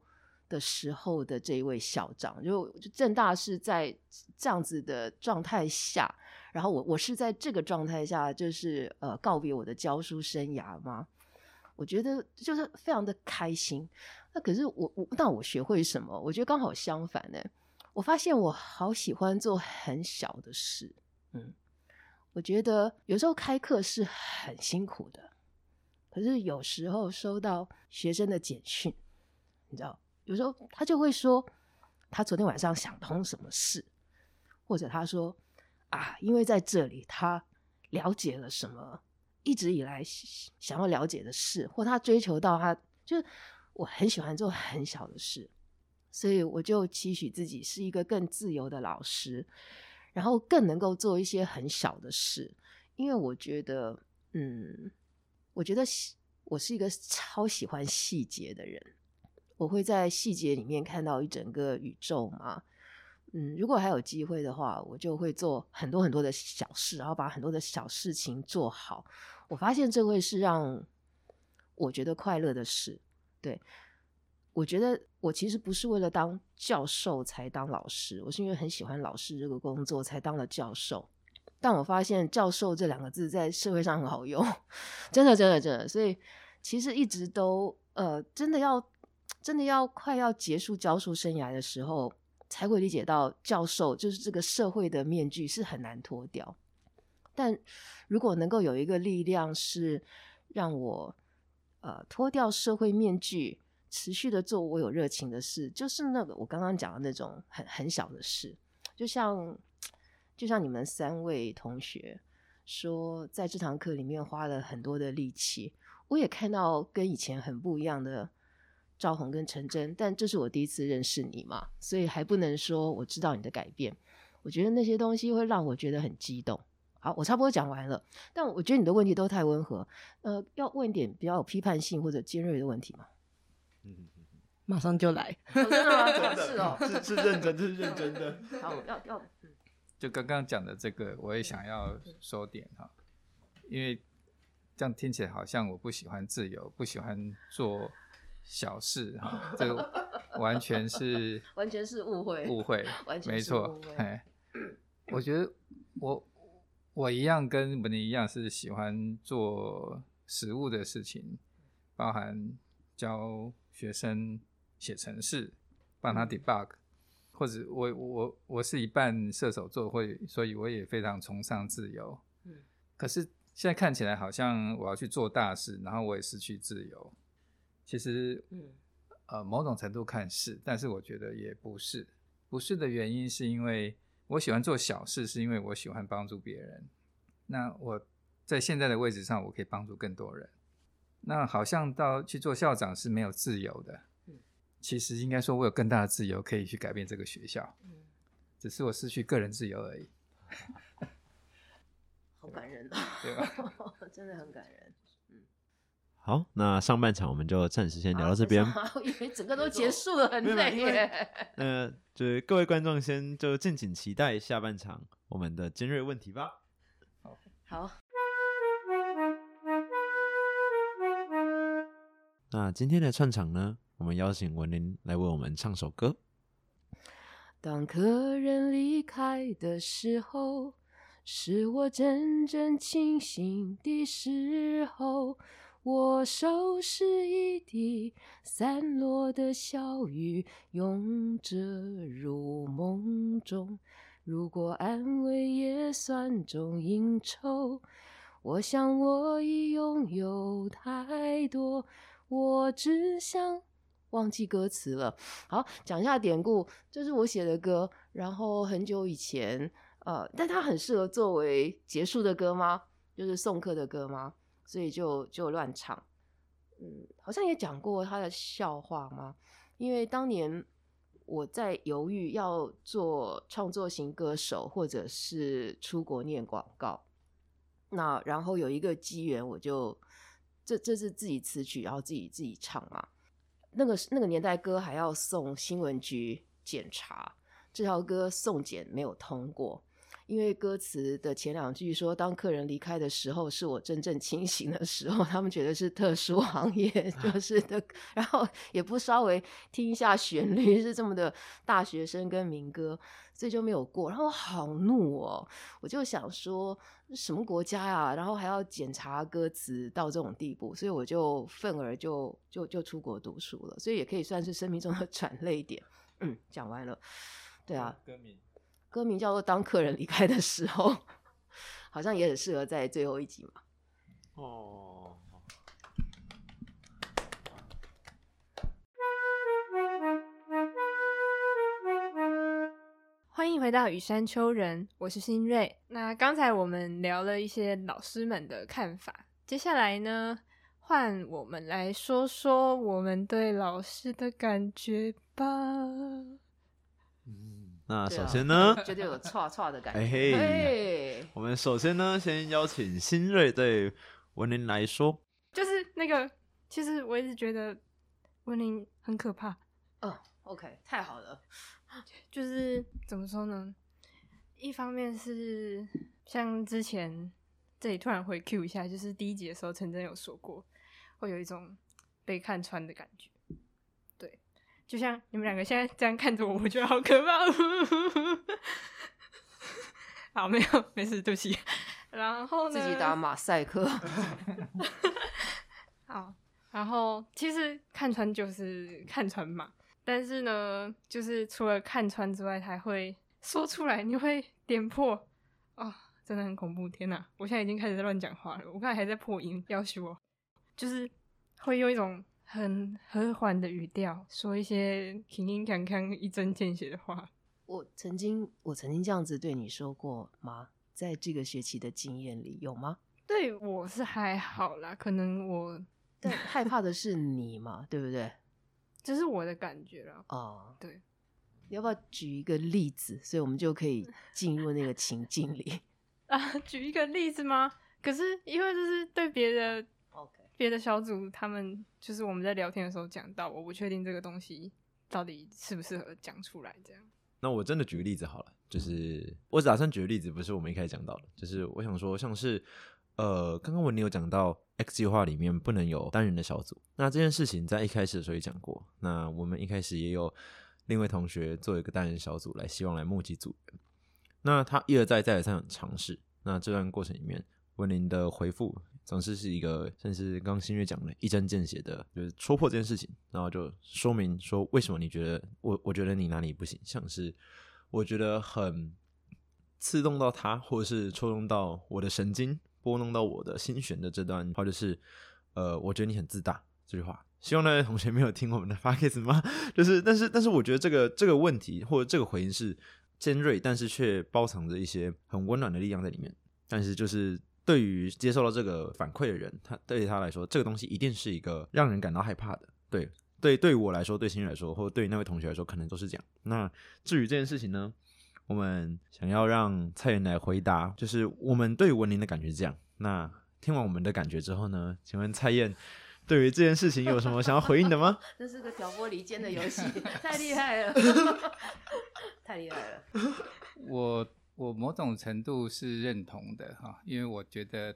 的时候的这一位校长，就就正大是在这样子的状态下，然后我我是在这个状态下，就是呃告别我的教书生涯嘛。我觉得就是非常的开心。那可是我我那我学会什么？我觉得刚好相反呢。我发现我好喜欢做很小的事。嗯，我觉得有时候开课是很辛苦的，可是有时候收到学生的简讯，你知道。有时候他就会说，他昨天晚上想通什么事，或者他说啊，因为在这里他了解了什么一直以来想要了解的事，或他追求到他，就是我很喜欢做很小的事，所以我就期许自己是一个更自由的老师，然后更能够做一些很小的事，因为我觉得，嗯，我觉得我是一个超喜欢细节的人。我会在细节里面看到一整个宇宙嘛，嗯，如果还有机会的话，我就会做很多很多的小事，然后把很多的小事情做好。我发现这会是让我觉得快乐的事。对，我觉得我其实不是为了当教授才当老师，我是因为很喜欢老师这个工作才当了教授。但我发现“教授”这两个字在社会上很好用，真的，真的，真的。所以其实一直都呃，真的要。真的要快要结束教书生涯的时候，才会理解到教授就是这个社会的面具是很难脱掉。但如果能够有一个力量是让我呃脱掉社会面具，持续的做我有热情的事，就是那个我刚刚讲的那种很很小的事，就像就像你们三位同学说，在这堂课里面花了很多的力气，我也看到跟以前很不一样的。赵红跟陈真，但这是我第一次认识你嘛，所以还不能说我知道你的改变。我觉得那些东西会让我觉得很激动。好，我差不多讲完了，但我觉得你的问题都太温和。呃，要问一点比较有批判性或者尖锐的问题吗？嗯，马上就来。真的吗？是哦，是是认真，是认真的。好，要要。就刚刚讲的这个，我也想要说点哈，因为这样听起来好像我不喜欢自由，不喜欢做。小事哈，这个 完全是 完全是误会，误会，完全没错。哎，我觉得我我一样跟本尼一样是喜欢做实物的事情，包含教学生写程式，帮他 debug，或者我我我是一半射手座，会所以我也非常崇尚自由。嗯，可是现在看起来好像我要去做大事，然后我也失去自由。其实，嗯，呃，某种程度看是，但是我觉得也不是。不是的原因是因为我喜欢做小事，是因为我喜欢帮助别人。那我在现在的位置上，我可以帮助更多人。那好像到去做校长是没有自由的。嗯，其实应该说我有更大的自由可以去改变这个学校。嗯，只是我失去个人自由而已。好感人啊！对吧？真的很感人。好，那上半场我们就暂时先聊到这边。我以为整个都结束了，很累耶。呃，就是各位观众先就敬请期待下半场我们的尖锐问题吧。好。那今天的串场呢，我们邀请文林来为我们唱首歌。当客人离开的时候，是我真正清醒的时候。我收拾一地散落的小雨，拥着入梦中。如果安慰也算种应酬，我想我已拥有太多，我只想忘记歌词了。好，讲一下典故，这是我写的歌，然后很久以前，呃，但它很适合作为结束的歌吗？就是送客的歌吗？所以就就乱唱。嗯，好像也讲过他的笑话吗？因为当年。我在犹豫要做创作型歌手，或者是出国念广告。那然后有一个机缘，我就这这是自己词曲，然后自己自己唱嘛。那个那个年代歌还要送新闻局检查，这条歌送检没有通过。因为歌词的前两句说：“当客人离开的时候，是我真正清醒的时候。”他们觉得是特殊行业，就 是的。然后也不稍微听一下旋律，是这么的大学生跟民歌，所以就没有过。然后我好怒哦，我就想说什么国家呀？然后还要检查歌词到这种地步，所以我就愤而就就就出国读书了。所以也可以算是生命中的 转泪点。嗯，讲完了。对啊，歌名。歌名叫做《当客人离开的时候》，好像也很适合在最后一集嘛。哦。欢迎回到雨山丘人，我是新瑞。那刚才我们聊了一些老师们的看法，接下来呢，换我们来说说我们对老师的感觉吧。嗯。那首先呢，觉得有唰唰的感觉。我们首先呢，先邀请新锐对文林来说，就是那个，其实我一直觉得文林很可怕。嗯，OK，太好了。就是怎么说呢？一方面是像之前这里突然回 Q 一下，就是第一集的时候，陈真有说过，会有一种被看穿的感觉。就像你们两个现在这样看着我，我觉得好可怕。好，没有，没事，对不起。然后自己打马赛克。好，然后其实看穿就是看穿嘛，但是呢，就是除了看穿之外，还会说出来，你会点破哦，真的很恐怖！天哪，我现在已经开始在乱讲话了，我刚才还在破音，要求我，就是会用一种。很和缓的语调，说一些平平康康、一针见血的话。我曾经，我曾经这样子对你说过吗？在这个学期的经验里有吗？对我是还好啦，可能我 但害怕的是你嘛，对不对？这是我的感觉了。哦，对，你要不要举一个例子，所以我们就可以进入那个情境里 啊？举一个例子吗？可是因为这是对别的。别的小组他们就是我们在聊天的时候讲到，我不确定这个东西到底适不适合讲出来。这样，那我真的举个例子好了，就是我打算举个例子，不是我们一开始讲到的，就是我想说，像是呃，刚刚文尼有讲到 X 计划里面不能有单人的小组，那这件事情在一开始的时候也讲过。那我们一开始也有另一位同学做一个单人小组来，希望来募集组员。那他一而再再而三尝试，那这段过程里面，文林的回复。总是是一个，甚至刚新月讲的一针见血的，就是戳破这件事情，然后就说明说为什么你觉得我，我觉得你哪里不行，像是我觉得很刺痛到他，或者是戳动到我的神经，拨弄到我的心弦的这段，或者是呃，我觉得你很自大这句话。希望那位同学没有听我们的发 case 吗？就是，但是，但是我觉得这个这个问题或者这个回应是尖锐，但是却包藏着一些很温暖的力量在里面。但是就是。对于接受到这个反馈的人，他对于他来说，这个东西一定是一个让人感到害怕的。对，对，对于我来说，对新宇来说，或者对于那位同学来说，可能都是这样。那至于这件事情呢，我们想要让蔡元来回答，就是我们对文林的感觉是这样。那听完我们的感觉之后呢，请问蔡燕对于这件事情有什么想要回应的吗？这是个挑拨离间的游戏，太厉害了，太厉害了。我。我某种程度是认同的哈，因为我觉得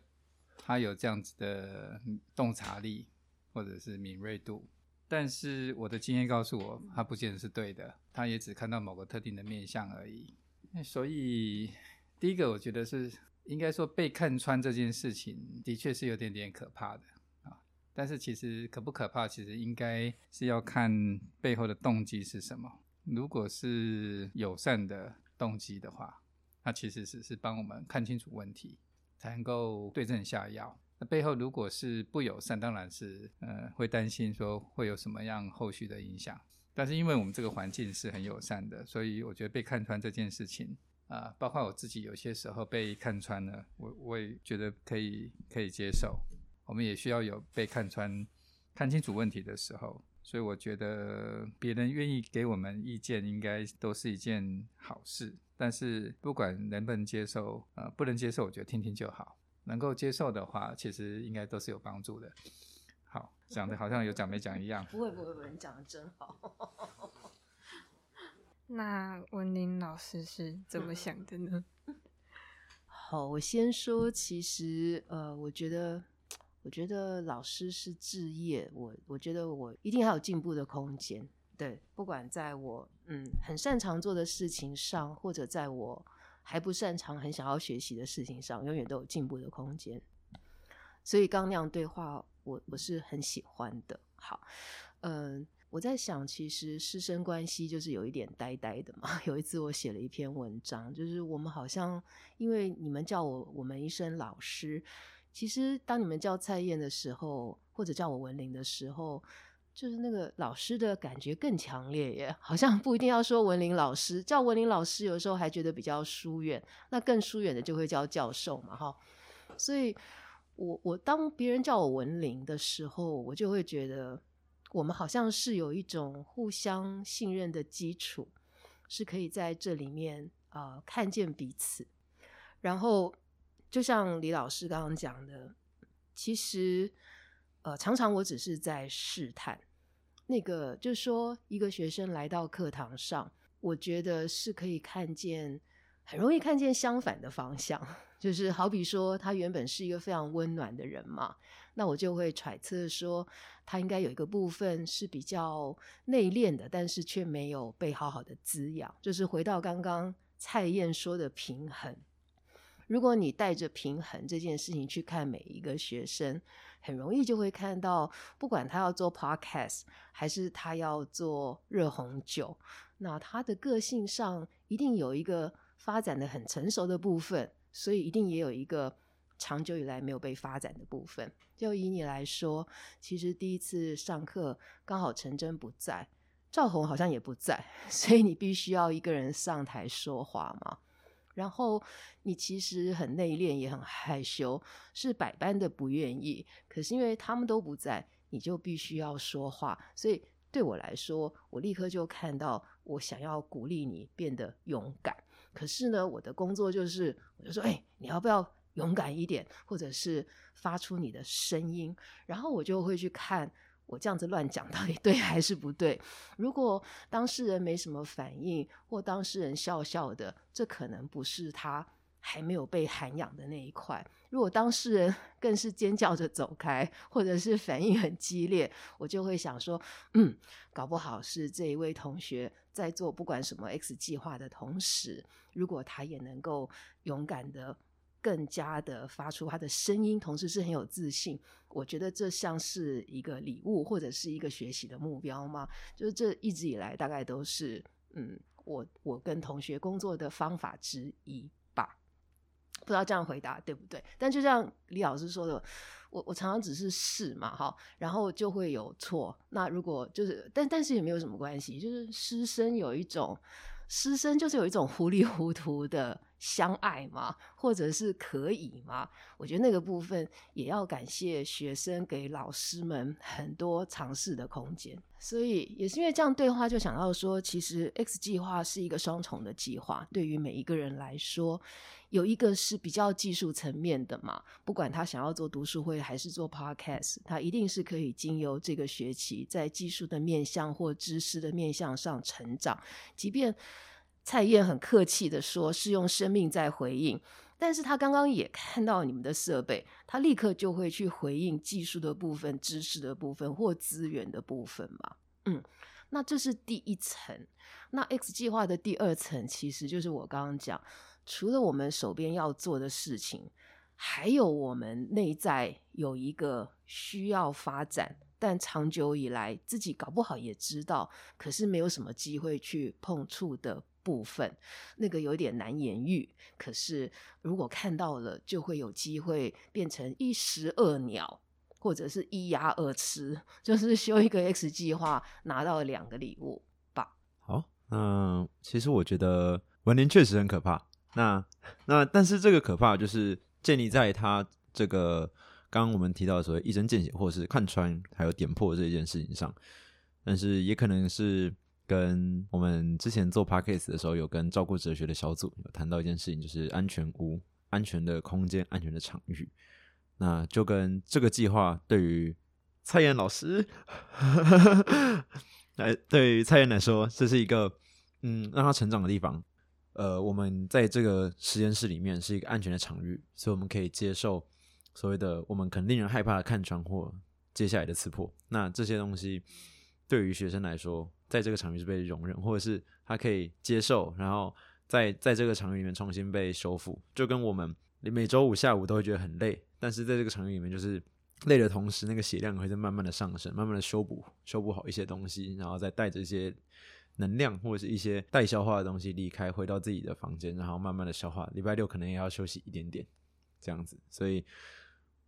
他有这样子的洞察力，或者是敏锐度。但是我的经验告诉我，他不见得是对的，他也只看到某个特定的面相而已。所以，第一个我觉得是应该说被看穿这件事情，的确是有点点可怕的啊。但是其实可不可怕，其实应该是要看背后的动机是什么。如果是友善的动机的话，那其实只是帮我们看清楚问题，才能够对症下药。那背后如果是不友善，当然是呃会担心说会有什么样后续的影响。但是因为我们这个环境是很友善的，所以我觉得被看穿这件事情啊，包括我自己有些时候被看穿了，我我也觉得可以可以接受。我们也需要有被看穿、看清楚问题的时候，所以我觉得别人愿意给我们意见，应该都是一件好事。但是不管能不能接受，呃，不能接受，我觉得听听就好。能够接受的话，其实应该都是有帮助的。好，讲的好像有讲没讲一样。不会不会不会，你讲的真好。那文林老师是怎么想的呢？好，我先说，其实呃，我觉得，我觉得老师是置业，我我觉得我一定还有进步的空间。对，不管在我嗯很擅长做的事情上，或者在我。还不擅长、很想要学习的事情上，永远都有进步的空间。所以刚那样对话，我我是很喜欢的。好，嗯，我在想，其实师生关系就是有一点呆呆的嘛。有一次我写了一篇文章，就是我们好像因为你们叫我我们一声老师，其实当你们叫蔡燕的时候，或者叫我文玲的时候。就是那个老师的感觉更强烈耶，好像不一定要说文玲老师，叫文玲老师有时候还觉得比较疏远，那更疏远的就会叫教授嘛，哈。所以，我我当别人叫我文玲的时候，我就会觉得我们好像是有一种互相信任的基础，是可以在这里面啊看见彼此。然后，就像李老师刚刚讲的，其实呃，常常我只是在试探。那个就是说，一个学生来到课堂上，我觉得是可以看见，很容易看见相反的方向。就是好比说，他原本是一个非常温暖的人嘛，那我就会揣测说，他应该有一个部分是比较内敛的，但是却没有被好好的滋养。就是回到刚刚蔡燕说的平衡。如果你带着平衡这件事情去看每一个学生，很容易就会看到，不管他要做 podcast 还是他要做热红酒，那他的个性上一定有一个发展的很成熟的部分，所以一定也有一个长久以来没有被发展的部分。就以你来说，其实第一次上课刚好陈真不在，赵红好像也不在，所以你必须要一个人上台说话嘛。然后你其实很内敛，也很害羞，是百般的不愿意。可是因为他们都不在，你就必须要说话。所以对我来说，我立刻就看到我想要鼓励你变得勇敢。可是呢，我的工作就是，我就说，哎，你要不要勇敢一点，或者是发出你的声音？然后我就会去看。我这样子乱讲到底 对还是不对？如果当事人没什么反应，或当事人笑笑的，这可能不是他还没有被涵养的那一块。如果当事人 更是尖叫着走开，或者是反应很激烈，我就会想说，嗯，搞不好是这一位同学在做不管什么 X 计划的同时，如果他也能够勇敢的。更加的发出他的声音，同时是很有自信。我觉得这像是一个礼物，或者是一个学习的目标吗？就是这一直以来大概都是，嗯，我我跟同学工作的方法之一吧。不知道这样回答对不对？但就像李老师说的，我我常常只是试嘛，哈，然后就会有错。那如果就是，但但是也没有什么关系，就是师生有一种。师生就是有一种糊里糊涂的相爱吗，或者是可以吗？我觉得那个部分也要感谢学生给老师们很多尝试的空间。所以也是因为这样对话，就想到说，其实 X 计划是一个双重的计划，对于每一个人来说。有一个是比较技术层面的嘛，不管他想要做读书会还是做 podcast，他一定是可以经由这个学期在技术的面向或知识的面向上成长。即便蔡燕很客气的说是用生命在回应，但是他刚刚也看到你们的设备，他立刻就会去回应技术的部分、知识的部分或资源的部分嘛。嗯，那这是第一层。那 X 计划的第二层，其实就是我刚刚讲，除了我们手边要做的事情，还有我们内在有一个需要发展，但长久以来自己搞不好也知道，可是没有什么机会去碰触的。部分那个有点难言喻，可是如果看到了，就会有机会变成一石二鸟，或者是一鸭二吃，就是修一个 X 计划拿到两个礼物吧。好，那其实我觉得文林确实很可怕。那那但是这个可怕就是建立在他这个刚刚我们提到的所谓一针见血，或者是看穿还有点破这件事情上，但是也可能是。跟我们之前做 podcast 的时候，有跟照顾哲学的小组有谈到一件事情，就是安全屋、安全的空间、安全的场域。那就跟这个计划对于蔡妍老师来，对于蔡妍来说，这是一个嗯让他成长的地方。呃，我们在这个实验室里面是一个安全的场域，所以我们可以接受所谓的我们可能令人害怕的看穿或接下来的刺破。那这些东西对于学生来说。在这个场域是被容忍，或者是他可以接受，然后在在这个场域里面重新被修复，就跟我们每周五下午都会觉得很累，但是在这个场域里面，就是累的同时，那个血量会在慢慢的上升，慢慢的修补修补好一些东西，然后再带着一些能量或者是一些待消化的东西离开，回到自己的房间，然后慢慢的消化。礼拜六可能也要休息一点点，这样子。所以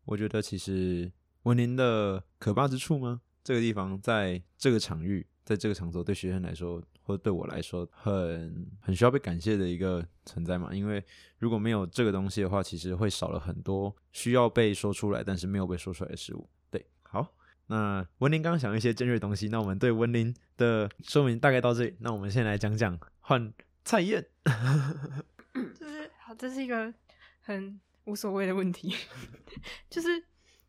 我觉得其实文林的可怕之处吗？这个地方在这个场域。在这个场所，对学生来说，或者对我来说，很很需要被感谢的一个存在嘛。因为如果没有这个东西的话，其实会少了很多需要被说出来，但是没有被说出来的事物。对，好，那温林刚刚讲一些尖锐的东西，那我们对温林的说明大概到这里。那我们先来讲讲换蔡燕，就是好，这是一个很无所谓的问题，就是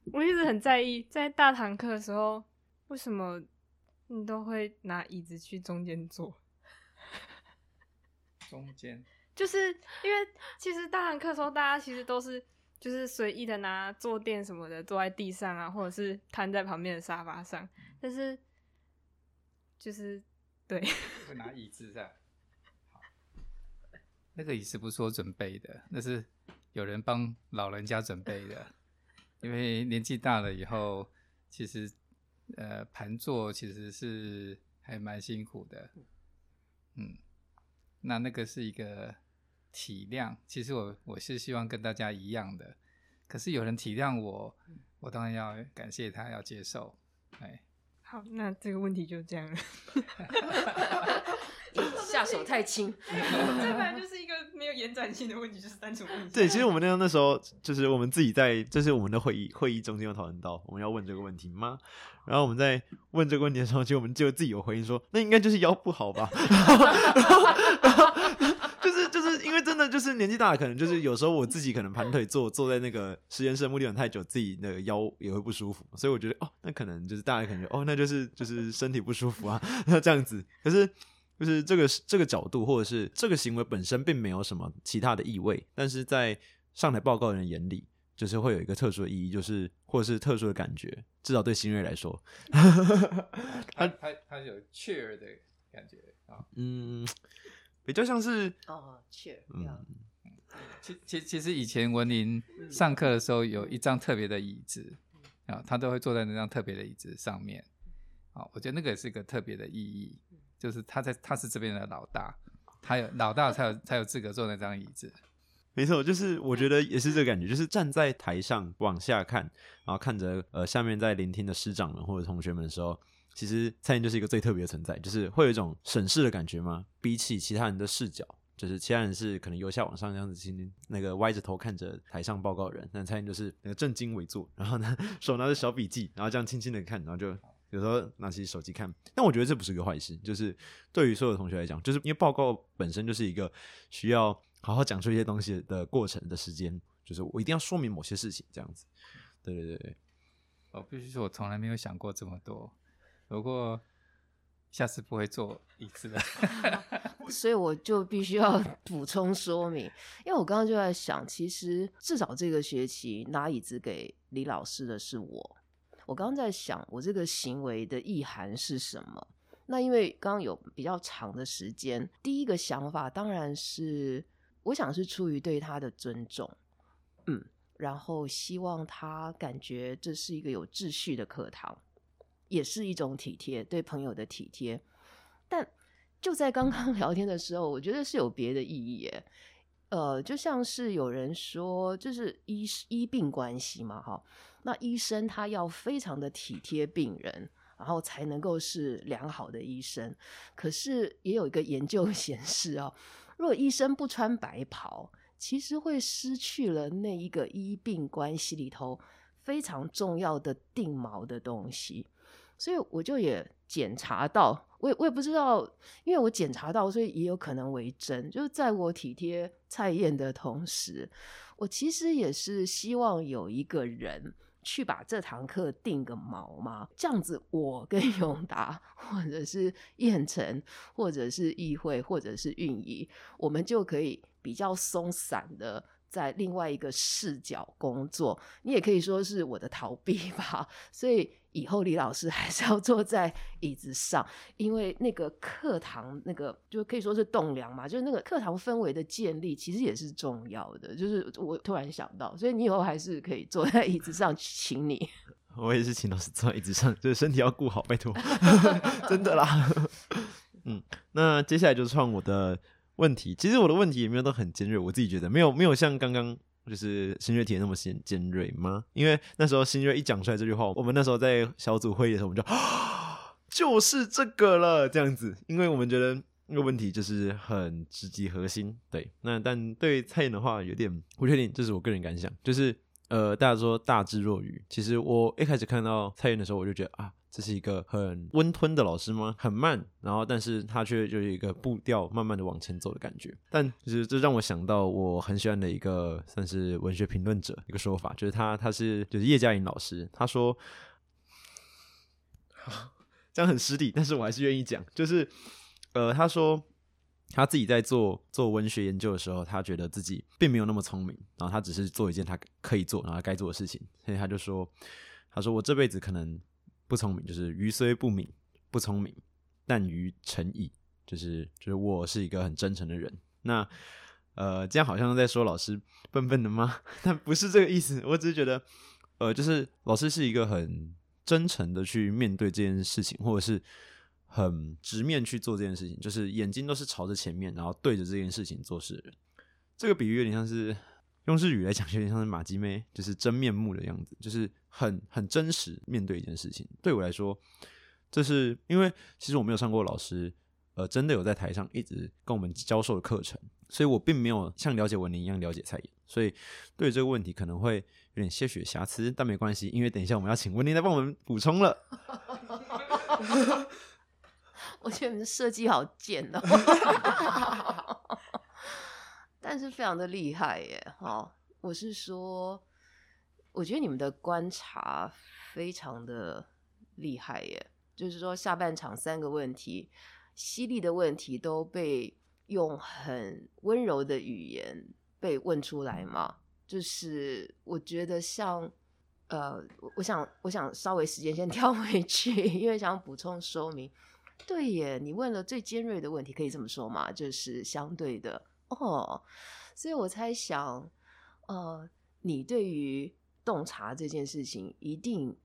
我一直很在意，在大堂课的时候，为什么？你都会拿椅子去中间坐，中间就是因为其实大堂课时候，大家其实都是就是随意的拿坐垫什么的坐在地上啊，或者是瘫在旁边的沙发上，但是就是对，会拿椅子在。那个椅子不是我准备的，那是有人帮老人家准备的，因为年纪大了以后，其实。呃，盘坐其实是还蛮辛苦的，嗯，那那个是一个体谅，其实我我是希望跟大家一样的，可是有人体谅我，我当然要感谢他，要接受，哎，好，那这个问题就这样了。下手太轻，这本来就是一个没有延展性的问题，就是单纯问题。对，其实我们那那时候就是我们自己在，就是我们的会议会议中间有讨论到我们要问这个问题吗？然后我们在问这个问题的时候，其实我们就自己有回应说，那应该就是腰不好吧？就是就是因为真的就是年纪大了，可能就是有时候我自己可能盘腿坐坐在那个实验室的木地板太久，自己那个腰也会不舒服，所以我觉得哦，那可能就是大家感觉哦，那就是就是身体不舒服啊，那这样子，可是。就是这个这个角度，或者是这个行为本身并没有什么其他的意味，但是在上台报告的人眼里，就是会有一个特殊的意义，就是或者是特殊的感觉，至少对新锐来说，他他他有 cheer 的感觉啊，嗯，比较像是哦 cheer，嗯，其其其实以前文林上课的时候有一张特别的椅子啊，他都会坐在那张特别的椅子上面，啊，我觉得那个也是一个特别的意义。就是他在，他是这边的老大，他有老大才有才有资格坐那张椅子。没错，就是我觉得也是这个感觉，就是站在台上往下看，然后看着呃下面在聆听的师长们或者同学们的时候，其实蔡妍就是一个最特别的存在，就是会有一种审视的感觉吗？比起其他人的视角，就是其他人是可能由下往上这样子，那个歪着头看着台上报告人，但蔡妍就是那个正襟危坐，然后呢 手拿着小笔记，然后这样轻轻的看，然后就。有时候拿起手机看，但我觉得这不是个坏事。就是对于所有同学来讲，就是因为报告本身就是一个需要好好讲出一些东西的过程的时间，就是我一定要说明某些事情，这样子。对对对对，我必须说，我从来没有想过这么多。不过下次不会坐椅子了。所以我就必须要补充说明，因为我刚刚就在想，其实至少这个学期拿椅子给李老师的是我。我刚刚在想，我这个行为的意涵是什么？那因为刚刚有比较长的时间，第一个想法当然是，我想是出于对他的尊重，嗯，然后希望他感觉这是一个有秩序的课堂，也是一种体贴，对朋友的体贴。但就在刚刚 聊天的时候，我觉得是有别的意义耶。呃，就像是有人说，就是医医病关系嘛，哈。那医生他要非常的体贴病人，然后才能够是良好的医生。可是也有一个研究 显示哦，如果医生不穿白袍，其实会失去了那一个医病关系里头非常重要的定锚的东西。所以我就也检查到，我也我也不知道，因为我检查到，所以也有可能为真。就是在我体贴蔡燕的同时，我其实也是希望有一个人。去把这堂课定个毛嘛？这样子，我跟 永达，或者是燕城，或者是议会，或者是运营，我们就可以比较松散的。在另外一个视角工作，你也可以说是我的逃避吧。所以以后李老师 还是要坐在椅子上，因为那个课堂那个就可以说是栋梁嘛，就是那个课堂氛围的建立，其实也是重要的。就是我突然想到，所以你以后还是可以坐在椅子上，请你。我也是请老师坐在椅子上，就是身体要顾好，拜托，真的啦。嗯，那接下来就创我的。问题其实我的问题也没有都很尖锐，我自己觉得没有没有像刚刚就是新锐提的那么尖尖锐吗？因为那时候新锐一讲出来这句话，我们那时候在小组会议的时候，我们就啊 就是这个了这样子，因为我们觉得那个问题就是很直击核心。对，那但对蔡妍的话有点不确定，这是我个人感想，就是呃，大家说大智若愚，其实我一开始看到蔡妍的时候，我就觉得啊。这是一个很温吞的老师吗？很慢，然后但是他却就是一个步调慢慢的往前走的感觉。但就是这让我想到我很喜欢的一个算是文学评论者一个说法，就是他他是就是叶嘉莹老师，他说，这样很失礼，但是我还是愿意讲，就是呃他说他自己在做做文学研究的时候，他觉得自己并没有那么聪明，然后他只是做一件他可以做然后该做的事情，所以他就说，他说我这辈子可能。不聪明就是愚虽不敏，不聪明但于诚意，就是就是我是一个很真诚的人。那呃，这样好像在说老师笨笨的吗？但不是这个意思，我只是觉得呃，就是老师是一个很真诚的去面对这件事情，或者是很直面去做这件事情，就是眼睛都是朝着前面，然后对着这件事情做事的人。这个比喻有点像是。用日语来讲，有点像是马吉妹，就是真面目的样子，就是很很真实面对一件事情。对我来说，这是因为其实我没有上过老师，呃，真的有在台上一直跟我们教授的课程，所以我并没有像了解文林一样了解蔡妍，所以对这个问题可能会有点些许瑕疵，但没关系，因为等一下我们要请文林来帮我们补充了。我觉得你们设计好贱哦。但是非常的厉害耶！哈，我是说，我觉得你们的观察非常的厉害耶。就是说，下半场三个问题，犀利的问题都被用很温柔的语言被问出来嘛。就是我觉得像，呃，我想，我想稍微时间先 跳回去，因为想补充说明。对耶，你问了最尖锐的问题，可以这么说嘛？就是相对的。哦，所以我猜想，呃，你对于洞察这件事情一定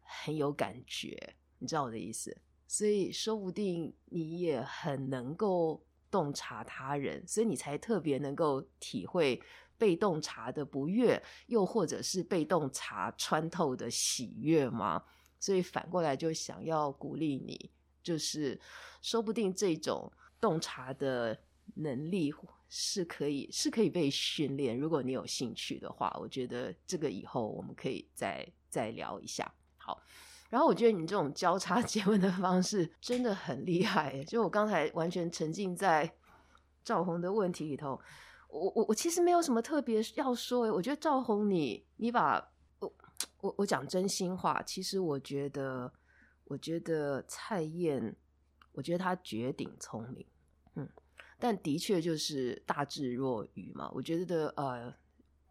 很有感觉，你知道我的意思？所以说不定你也很能够洞察他人，所以你才特别能够体会被洞察的不悦，又或者是被洞察穿透的喜悦吗？所以反过来就想要鼓励你，就是说不定这种洞察的。能力是可以是可以被训练，如果你有兴趣的话，我觉得这个以后我们可以再再聊一下。好，然后我觉得你这种交叉 结问的方式真的很厉害，就我刚才完全沉浸在赵红的问题里头。我我我其实没有什么特别要说，我觉得赵红你你把我我我讲真心话，其实我觉得我觉得蔡燕，我觉得她绝顶聪明。嗯，但的确就是大智若愚嘛。我觉得呃，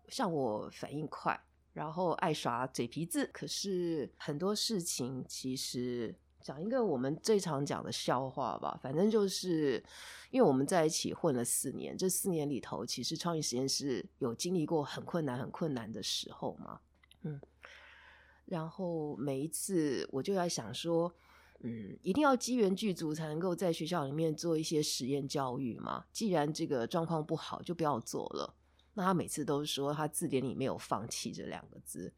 像我反应快，然后爱耍嘴皮子，可是很多事情其实讲一个我们最常讲的笑话吧，反正就是因为我们在一起混了四年，这四年里头，其实创意实验室有经历过很困难、很困难的时候嘛，嗯。然后每一次我就在想说，嗯，一定要机缘具足才能够在学校里面做一些实验教育嘛。既然这个状况不好，就不要做了。那他每次都说他字典里没有放弃这两个字，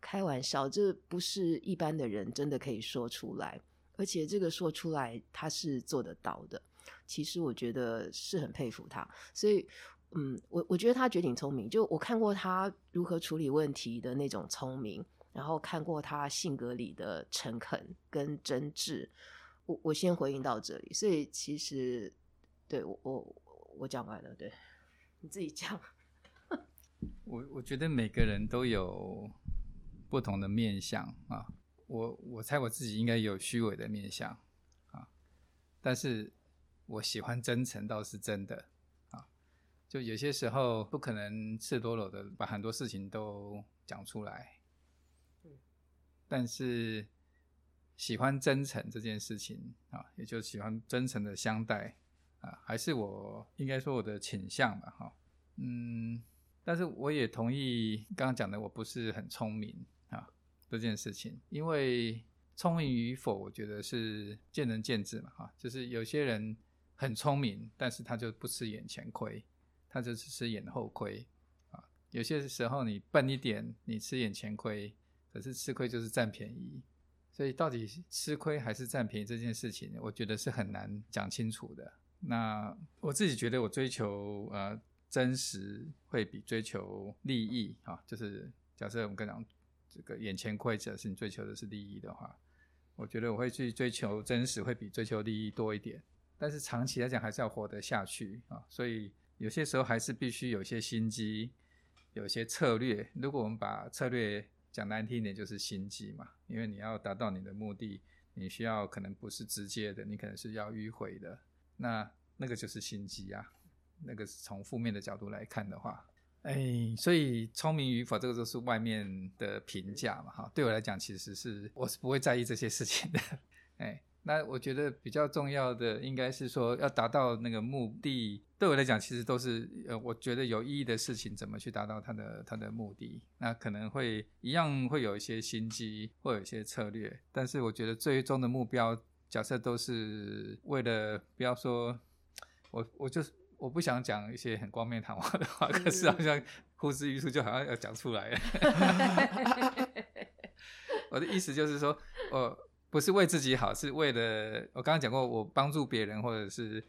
开玩笑，这不是一般的人真的可以说出来，而且这个说出来他是做得到的。其实我觉得是很佩服他，所以，嗯，我我觉得他绝顶聪明，就我看过他如何处理问题的那种聪明。然后看过他性格里的诚恳跟真挚，我我先回应到这里。所以其实对我我我讲完了，对你自己讲。我我觉得每个人都有不同的面相啊，我我猜我自己应该有虚伪的面相啊，但是我喜欢真诚倒是真的啊，就有些时候不可能赤裸裸的把很多事情都讲出来。但是喜欢真诚这件事情啊，也就喜欢真诚的相待啊，还是我应该说我的倾向吧，哈，嗯，但是我也同意刚刚讲的，我不是很聪明啊这件事情，因为聪明与否，我觉得是见仁见智嘛，哈，就是有些人很聪明，但是他就不吃眼前亏，他就只吃眼后亏啊，有些时候你笨一点，你吃眼前亏。可是吃亏就是占便宜，所以到底吃亏还是占便宜这件事情，我觉得是很难讲清楚的。那我自己觉得，我追求呃真实会比追求利益啊，就是假设我们刚讲这个眼前亏，者是你追求的是利益的话，我觉得我会去追求真实会比追求利益多一点。但是长期来讲还是要活得下去啊，所以有些时候还是必须有些心机，有些策略。如果我们把策略讲难听一点就是心机嘛，因为你要达到你的目的，你需要可能不是直接的，你可能是要迂回的，那那个就是心机啊。那个是从负面的角度来看的话，哎，所以聪明与否这个都是外面的评价嘛，哈，对我来讲其实是我是不会在意这些事情的，哎。那我觉得比较重要的应该是说，要达到那个目的，对我来讲，其实都是呃，我觉得有意义的事情，怎么去达到它的它的目的？那可能会一样会有一些心机，会有一些策略，但是我觉得最终的目标，假设都是为了不要说，我我就是我不想讲一些很光面堂皇的话，可是好像呼之欲出，就好像要讲出来。我的意思就是说，我。不是为自己好，是为了我刚刚讲过，我帮助别人或者是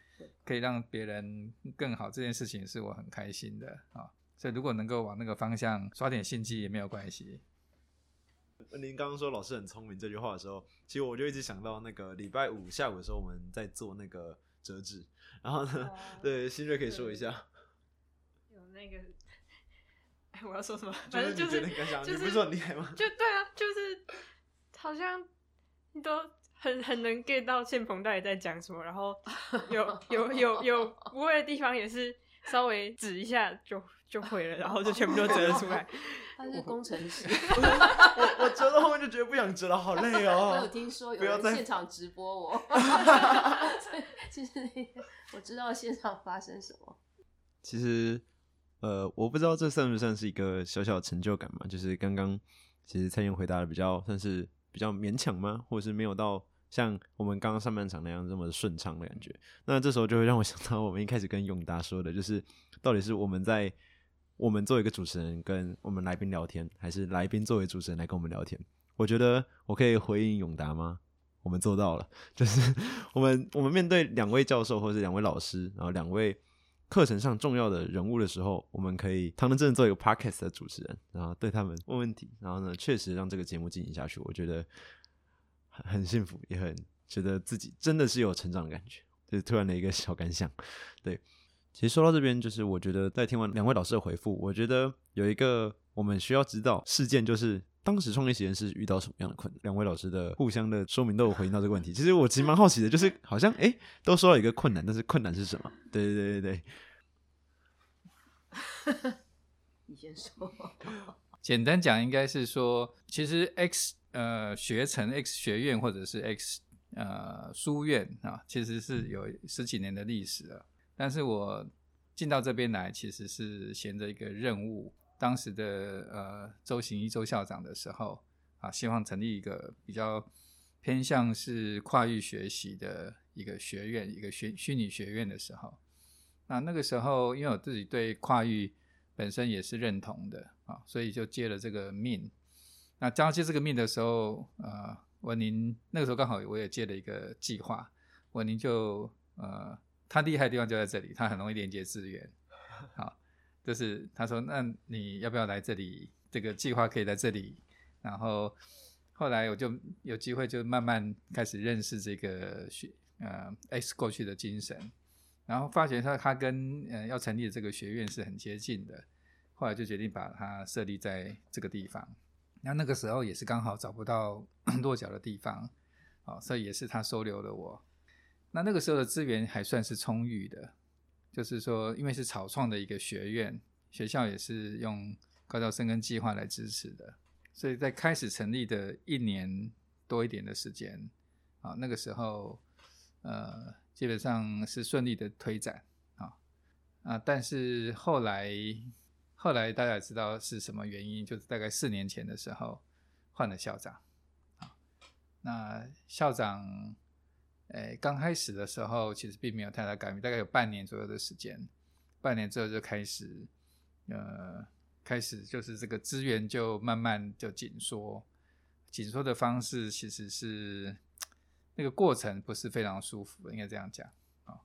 可以让别人更好这件事情，是我很开心的啊。所以如果能够往那个方向刷点心机也没有关系。您刚刚说老师很聪明这句话的时候，其实我就一直想到那个礼拜五下午的时候我们在做那个折纸，然后呢，对新瑞可以说一下。有那个，哎，我要说什么？反正就是你不是说很厉害吗？就对啊，就是好像。都很很能 get 到宪鹏到底在讲什么，然后 有有有有不会的地方也是稍微指一下就就会了，然后就全部都折出来。他是工程师，我我折到后面就觉得不想折了，好累哦。我有听说有人现场直播我，其实我知道现场发生什么。其实呃，我不知道这算不算是一个小小的成就感嘛？就是刚刚其实蔡燕回答的比较算是。比较勉强吗？或者是没有到像我们刚刚上半场那样这么顺畅的感觉？那这时候就会让我想到，我们一开始跟永达说的，就是到底是我们在我们作为一个主持人跟我们来宾聊天，还是来宾作为主持人来跟我们聊天？我觉得我可以回应永达吗？我们做到了，就是我们我们面对两位教授或者两位老师，然后两位。课程上重要的人物的时候，我们可以堂堂正正做一个 podcast 的主持人，然后对他们问问题，然后呢，确实让这个节目进行下去。我觉得很很幸福，也很觉得自己真的是有成长的感觉，就是突然的一个小感想。对，其实说到这边，就是我觉得在听完两位老师的回复，我觉得有一个我们需要知道事件，就是当时创业实验室遇到什么样的困难？两位老师的互相的说明都有回应到这个问题。其实我其实蛮好奇的，就是好像哎，都说到一个困难，但是困难是什么？对对对对对。你先说。简单讲，应该是说，其实 X 呃学程 X 学院或者是 X 呃书院啊，其实是有十几年的历史了。但是我进到这边来，其实是衔着一个任务。当时的呃周行一周校长的时候啊，希望成立一个比较偏向是跨域学习的一个学院，一个虚虚拟学院的时候，那那个时候因为我自己对跨域本身也是认同的啊，所以就接了这个命。那交接这个命的时候，呃，文宁那个时候刚好我也接了一个计划，文宁就呃，他厉害的地方就在这里，他很容易连接资源，好。就是他说，那你要不要来这里？这个计划可以在这里。然后后来我就有机会，就慢慢开始认识这个学呃 X 过去的精神，然后发觉他他跟呃要成立的这个学院是很接近的。后来就决定把它设立在这个地方。那那个时候也是刚好找不到 落脚的地方，哦，所以也是他收留了我。那那个时候的资源还算是充裕的。就是说，因为是草创的一个学院，学校也是用高教生跟计划来支持的，所以在开始成立的一年多一点的时间，啊，那个时候，呃，基本上是顺利的推展，啊啊，但是后来，后来大家也知道是什么原因，就是大概四年前的时候换了校长，啊，那校长。诶，刚开始的时候其实并没有太大改变，大概有半年左右的时间。半年之后就开始，呃，开始就是这个资源就慢慢就紧缩。紧缩的方式其实是那个过程不是非常舒服，应该这样讲啊。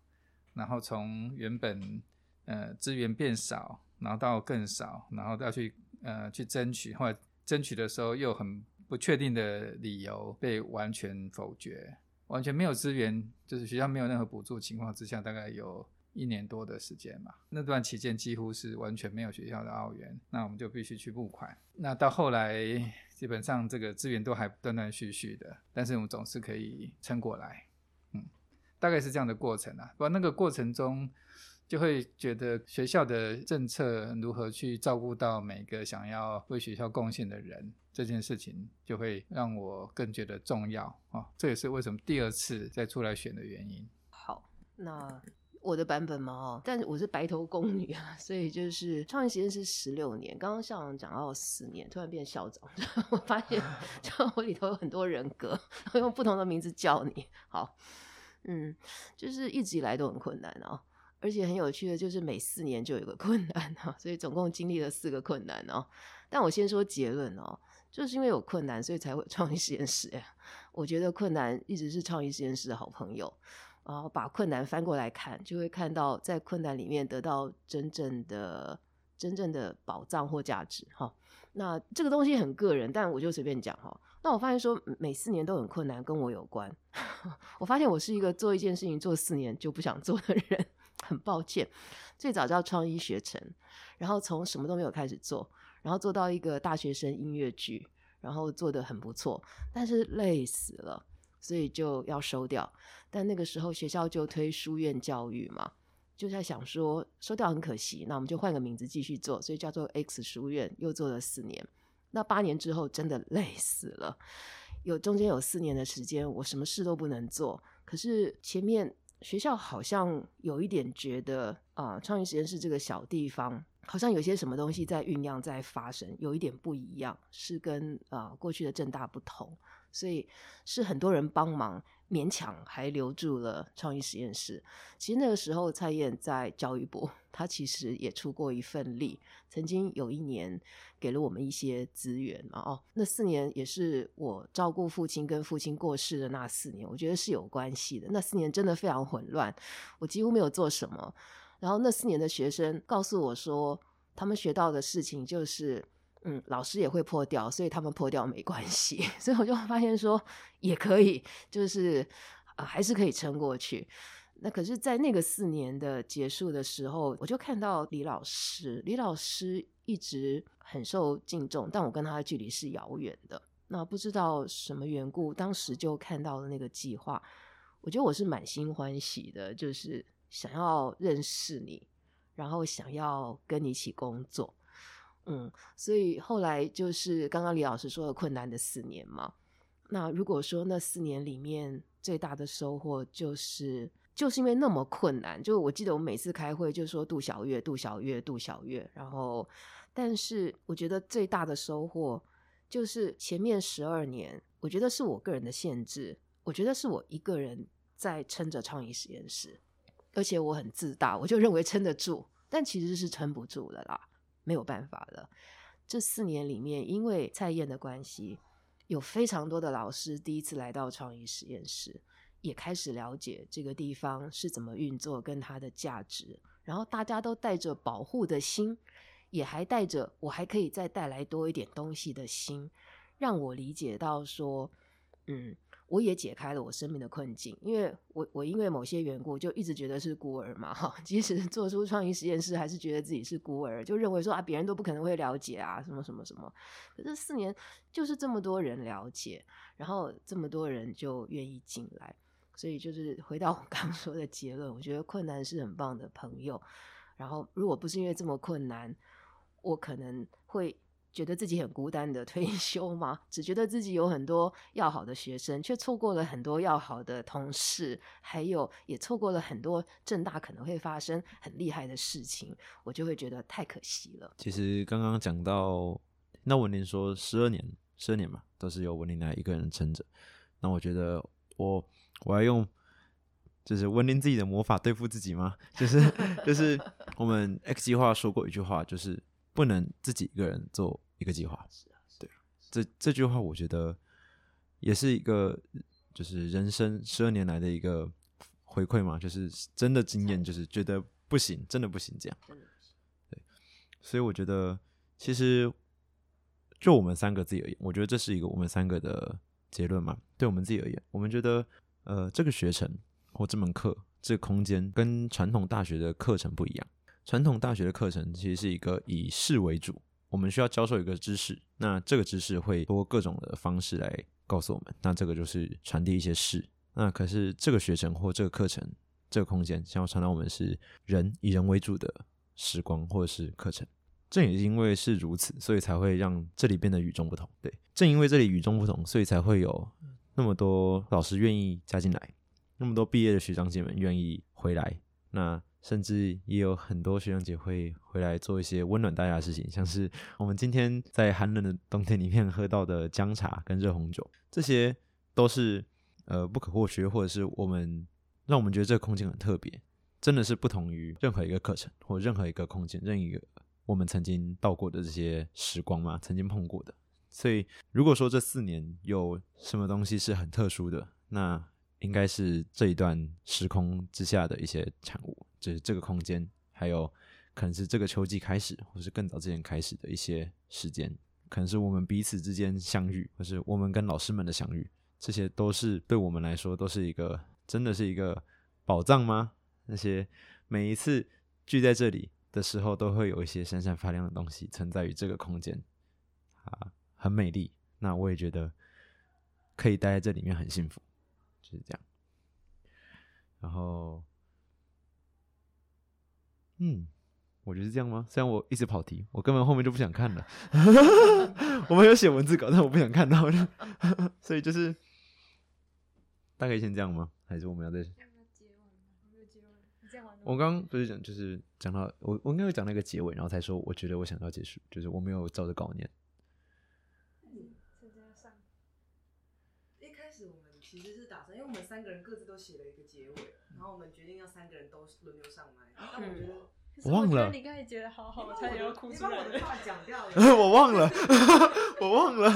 然后从原本呃资源变少，然后到更少，然后要去呃去争取，后来争取的时候又很不确定的理由被完全否决。完全没有资源，就是学校没有任何补助情况之下，大概有一年多的时间嘛。那段期间几乎是完全没有学校的澳元，那我们就必须去募款。那到后来，基本上这个资源都还断断续续的，但是我们总是可以撑过来。嗯，大概是这样的过程啊。不过那个过程中，就会觉得学校的政策如何去照顾到每个想要为学校贡献的人。这件事情就会让我更觉得重要啊！这也是为什么第二次再出来选的原因。好，那我的版本嘛，哦，但是我是白头宫女啊，所以就是创业实验室十六年，刚刚校长讲到四年，突然变校长，我发现 我里头有很多人格，用不同的名字叫你。好，嗯，就是一直以来都很困难啊，而且很有趣的就是每四年就有个困难啊，所以总共经历了四个困难哦。但我先说结论哦。就是因为有困难，所以才会 创意实验室。我觉得困难一直是创意实验室的好朋友。然后把困难翻过来看，就会看到在困难里面得到真正的、真正的宝藏或价值。哈，那这个东西很个人，但我就随便讲哈。那我发现说每四年都很困难，跟我有关。我发现我是一个做一件事情做四年就不想做的人，很抱歉。最早叫创意学成，然后从什么都没有开始做。然后做到一个大学生音乐剧，然后做的很不错，但是累死了，所以就要收掉。但那个时候学校就推书院教育嘛，就在想说收掉很可惜，那我们就换个名字继续做，所以叫做 X 书院，又做了四年。那八年之后真的累死了，有中间有四年的时间，我什么事都不能做。可是前面学校好像有一点觉得啊，创意实验室这个小地方。好像有些什么东西在酝酿，在发生，有一点不一样，是跟啊过去的正大不同，所以是很多人帮忙，勉强还留住了创意实验室。其实那个时候，蔡燕在教育部，他其实也出过一份力，曾经有一年给了我们一些资源。哦，那四年也是我照顾父亲跟父亲过世的那四年，我觉得是有关系的。那四年真的非常混乱，我几乎没有做什么。然后那四年的学生告诉我说，他们学到的事情就是，嗯，老师也会破掉，所以他们破掉没关系。所以我就发现说，也可以，就是还是可以撑过去。那可是，在那个四年的结束的时候，我就看到李老师，李老师一直很受敬重，但我跟他的距离是遥远的。那不知道什么缘故，当时就看到了那个计划，我觉得我是满心欢喜的，就是想要认识你，然后想要跟你一起工作。嗯，所以后来就是刚刚李老师说的困难的四年嘛。那如果说那四年里面最大的收获就是。就是因为那么困难，就我记得我每次开会就说杜小月、杜小月、杜小月，然后，但是我觉得最大的收获就是前面十二年，我觉得是我个人的限制，我觉得是我一个人在撑着创意实验室，而且我很自大，我就认为撑得住，但其实是撑不住的啦，没有办法了。这四年里面，因为蔡燕的关系，有非常多的老师第一次来到创意实验室。也开始了解这个地方是怎么运作，跟它的价值。然后大家都带着保护的心，也还带着我还可以再带来多一点东西的心，让我理解到说，嗯，我也解开了我生命的困境。因为我我因为某些缘故，就一直觉得是孤儿嘛，哈。即使做出创意实验室，还是觉得自己是孤儿，就认为说啊，别人都不可能会了解啊，什么什么什么。可是四年就是这么多人了解，然后这么多人就愿意进来。所以就是回到我刚说的结论，我觉得困难是很棒的朋友。然后如果不是因为这么困难，我可能会觉得自己很孤单的 退休吗？只觉得自己有很多要好的学生，却错过了很多要好的同事，还有也错过了很多正大可能会发生很厉害的事情，我就会觉得太可惜了。其实刚刚讲到，那文林说十二年，十二年嘛，都是由文林来一个人撑着。那我觉得我。我要用就是文林自己的魔法对付自己吗？就是就是 我们 X 计划说过一句话，就是不能自己一个人做一个计划。对，这这句话我觉得也是一个就是人生十二年来的一个回馈嘛，就是真的经验，就是觉得不行，真的不行这样。对，所以我觉得其实就我们三个自己而言，我觉得这是一个我们三个的结论嘛。对我们自己而言，我们觉得。呃，这个学程或这门课，这个空间跟传统大学的课程不一样。传统大学的课程其实是一个以事为主，我们需要教授一个知识，那这个知识会通过各种的方式来告诉我们，那这个就是传递一些事。那可是这个学程或这个课程，这个空间想要传达我们是人以人为主的时光或者是课程。正也因为是如此，所以才会让这里变得与众不同。对，正因为这里与众不同，所以才会有。那么多老师愿意加进来，那么多毕业的学长姐们愿意回来，那甚至也有很多学长姐会回来做一些温暖大家的事情，像是我们今天在寒冷的冬天里面喝到的姜茶跟热红酒，这些都是呃不可或缺，或者是我们让我们觉得这个空间很特别，真的是不同于任何一个课程或任何一个空间，任一个我们曾经到过的这些时光嘛，曾经碰过的。所以，如果说这四年有什么东西是很特殊的，那应该是这一段时空之下的一些产物，就是这个空间，还有可能是这个秋季开始，或是更早之前开始的一些时间，可能是我们彼此之间相遇，或是我们跟老师们的相遇，这些都是对我们来说都是一个真的是一个宝藏吗？那些每一次聚在这里的时候，都会有一些闪闪发亮的东西存在于这个空间啊。很美丽，那我也觉得可以待在这里面很幸福，就是这样。然后，嗯，我觉得是这样吗？虽然我一直跑题，我根本后面就不想看了。我们有写文字稿，但我不想看到，所以就是大概先这样吗？还是我们要再？我刚刚不是讲，就是讲到我，我应该会讲那个结尾，然后才说我觉得我想要结束，就是我没有照着稿念。其实是打算，因为我们三个人各自都写了一个结尾，然后我们决定要三个人都轮流上麦。但我觉得，我忘了。你刚才觉得好好，我差点要哭出来。你把我的话讲掉了。我忘了，我忘了。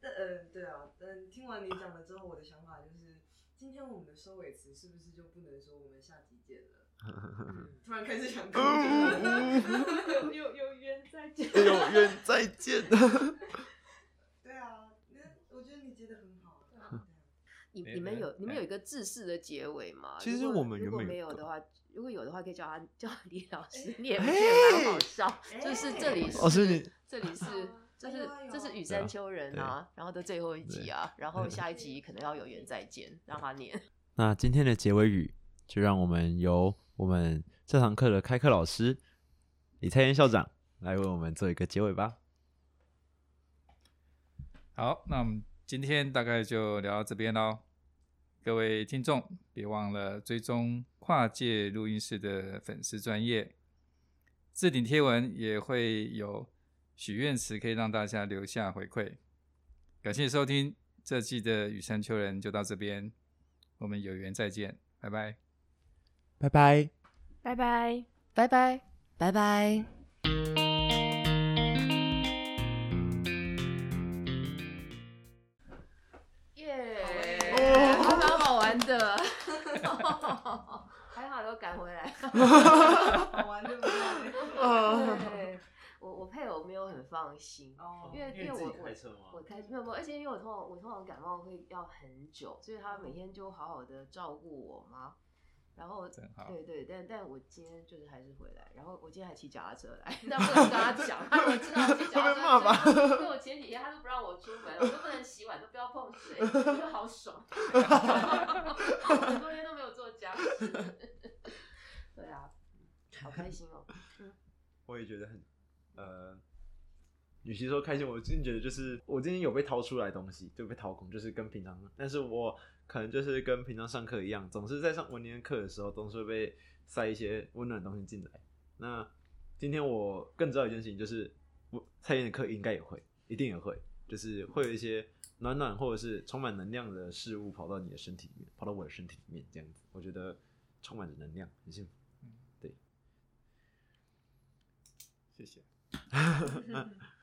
嗯，对啊，嗯，听完你讲了之后，我的想法就是，今天我们的收尾词是不是就不能说我们下集见了？突然开始想哭。有有有缘再见。有缘再见。你们有你们有哎一个制式的结尾吗？其实我们如果没有的话，如果有的话，可以叫他 叫李老师念，蛮好笑。就是这里这里是这是这是羽对啊山丘人啊，然后的最后一集啊，然后下一集可能要有缘再见，让他念。那今天的结尾语，就让我们由我们这堂课的开课老师李蔡燕校长来为我们做一个结尾吧。好，那我们今天大概就聊到这边喽。各位听众，别忘了追踪跨界录音室的粉丝专业，置顶贴文也会有许愿池可以让大家留下回馈。感谢收听这季的雨山丘人就到这边，我们有缘再见，拜拜。拜拜。拜拜。拜拜，拜拜。还好有赶回来。好 玩对不对？对，我我配偶没有很放心，哦因为因为我我我开没有没有，而且因为我通常我通常感冒会要很久，所以他每天就好好的照顾我嘛。然后真好。对对，但但我今天就是还是回来，然后我今天还骑脚踏车来，但不能跟他讲，他如果知道 骑脚踏车，会被骂吧因为我前几天他都不让我出门，我都不能洗碗，都不要碰水，我觉得好爽，很多天都没有做家事，对啊，好开心哦。我也觉得很呃，与其说开心，我真觉得就是我今天有被掏出来东西，就被掏空，就是跟平常，但是我可能就是跟平常上课一样，总是在上文年课的时候，总是会被塞一些温暖的东西进来。那今天我更知道一件事情，就是我蔡妍的课应该也会，一定也会，就是会有一些暖暖或者是充满能量的事物跑到你的身体里面，跑到我的身体里面，这样子，我觉得充满着能量，很幸福。对谢谢。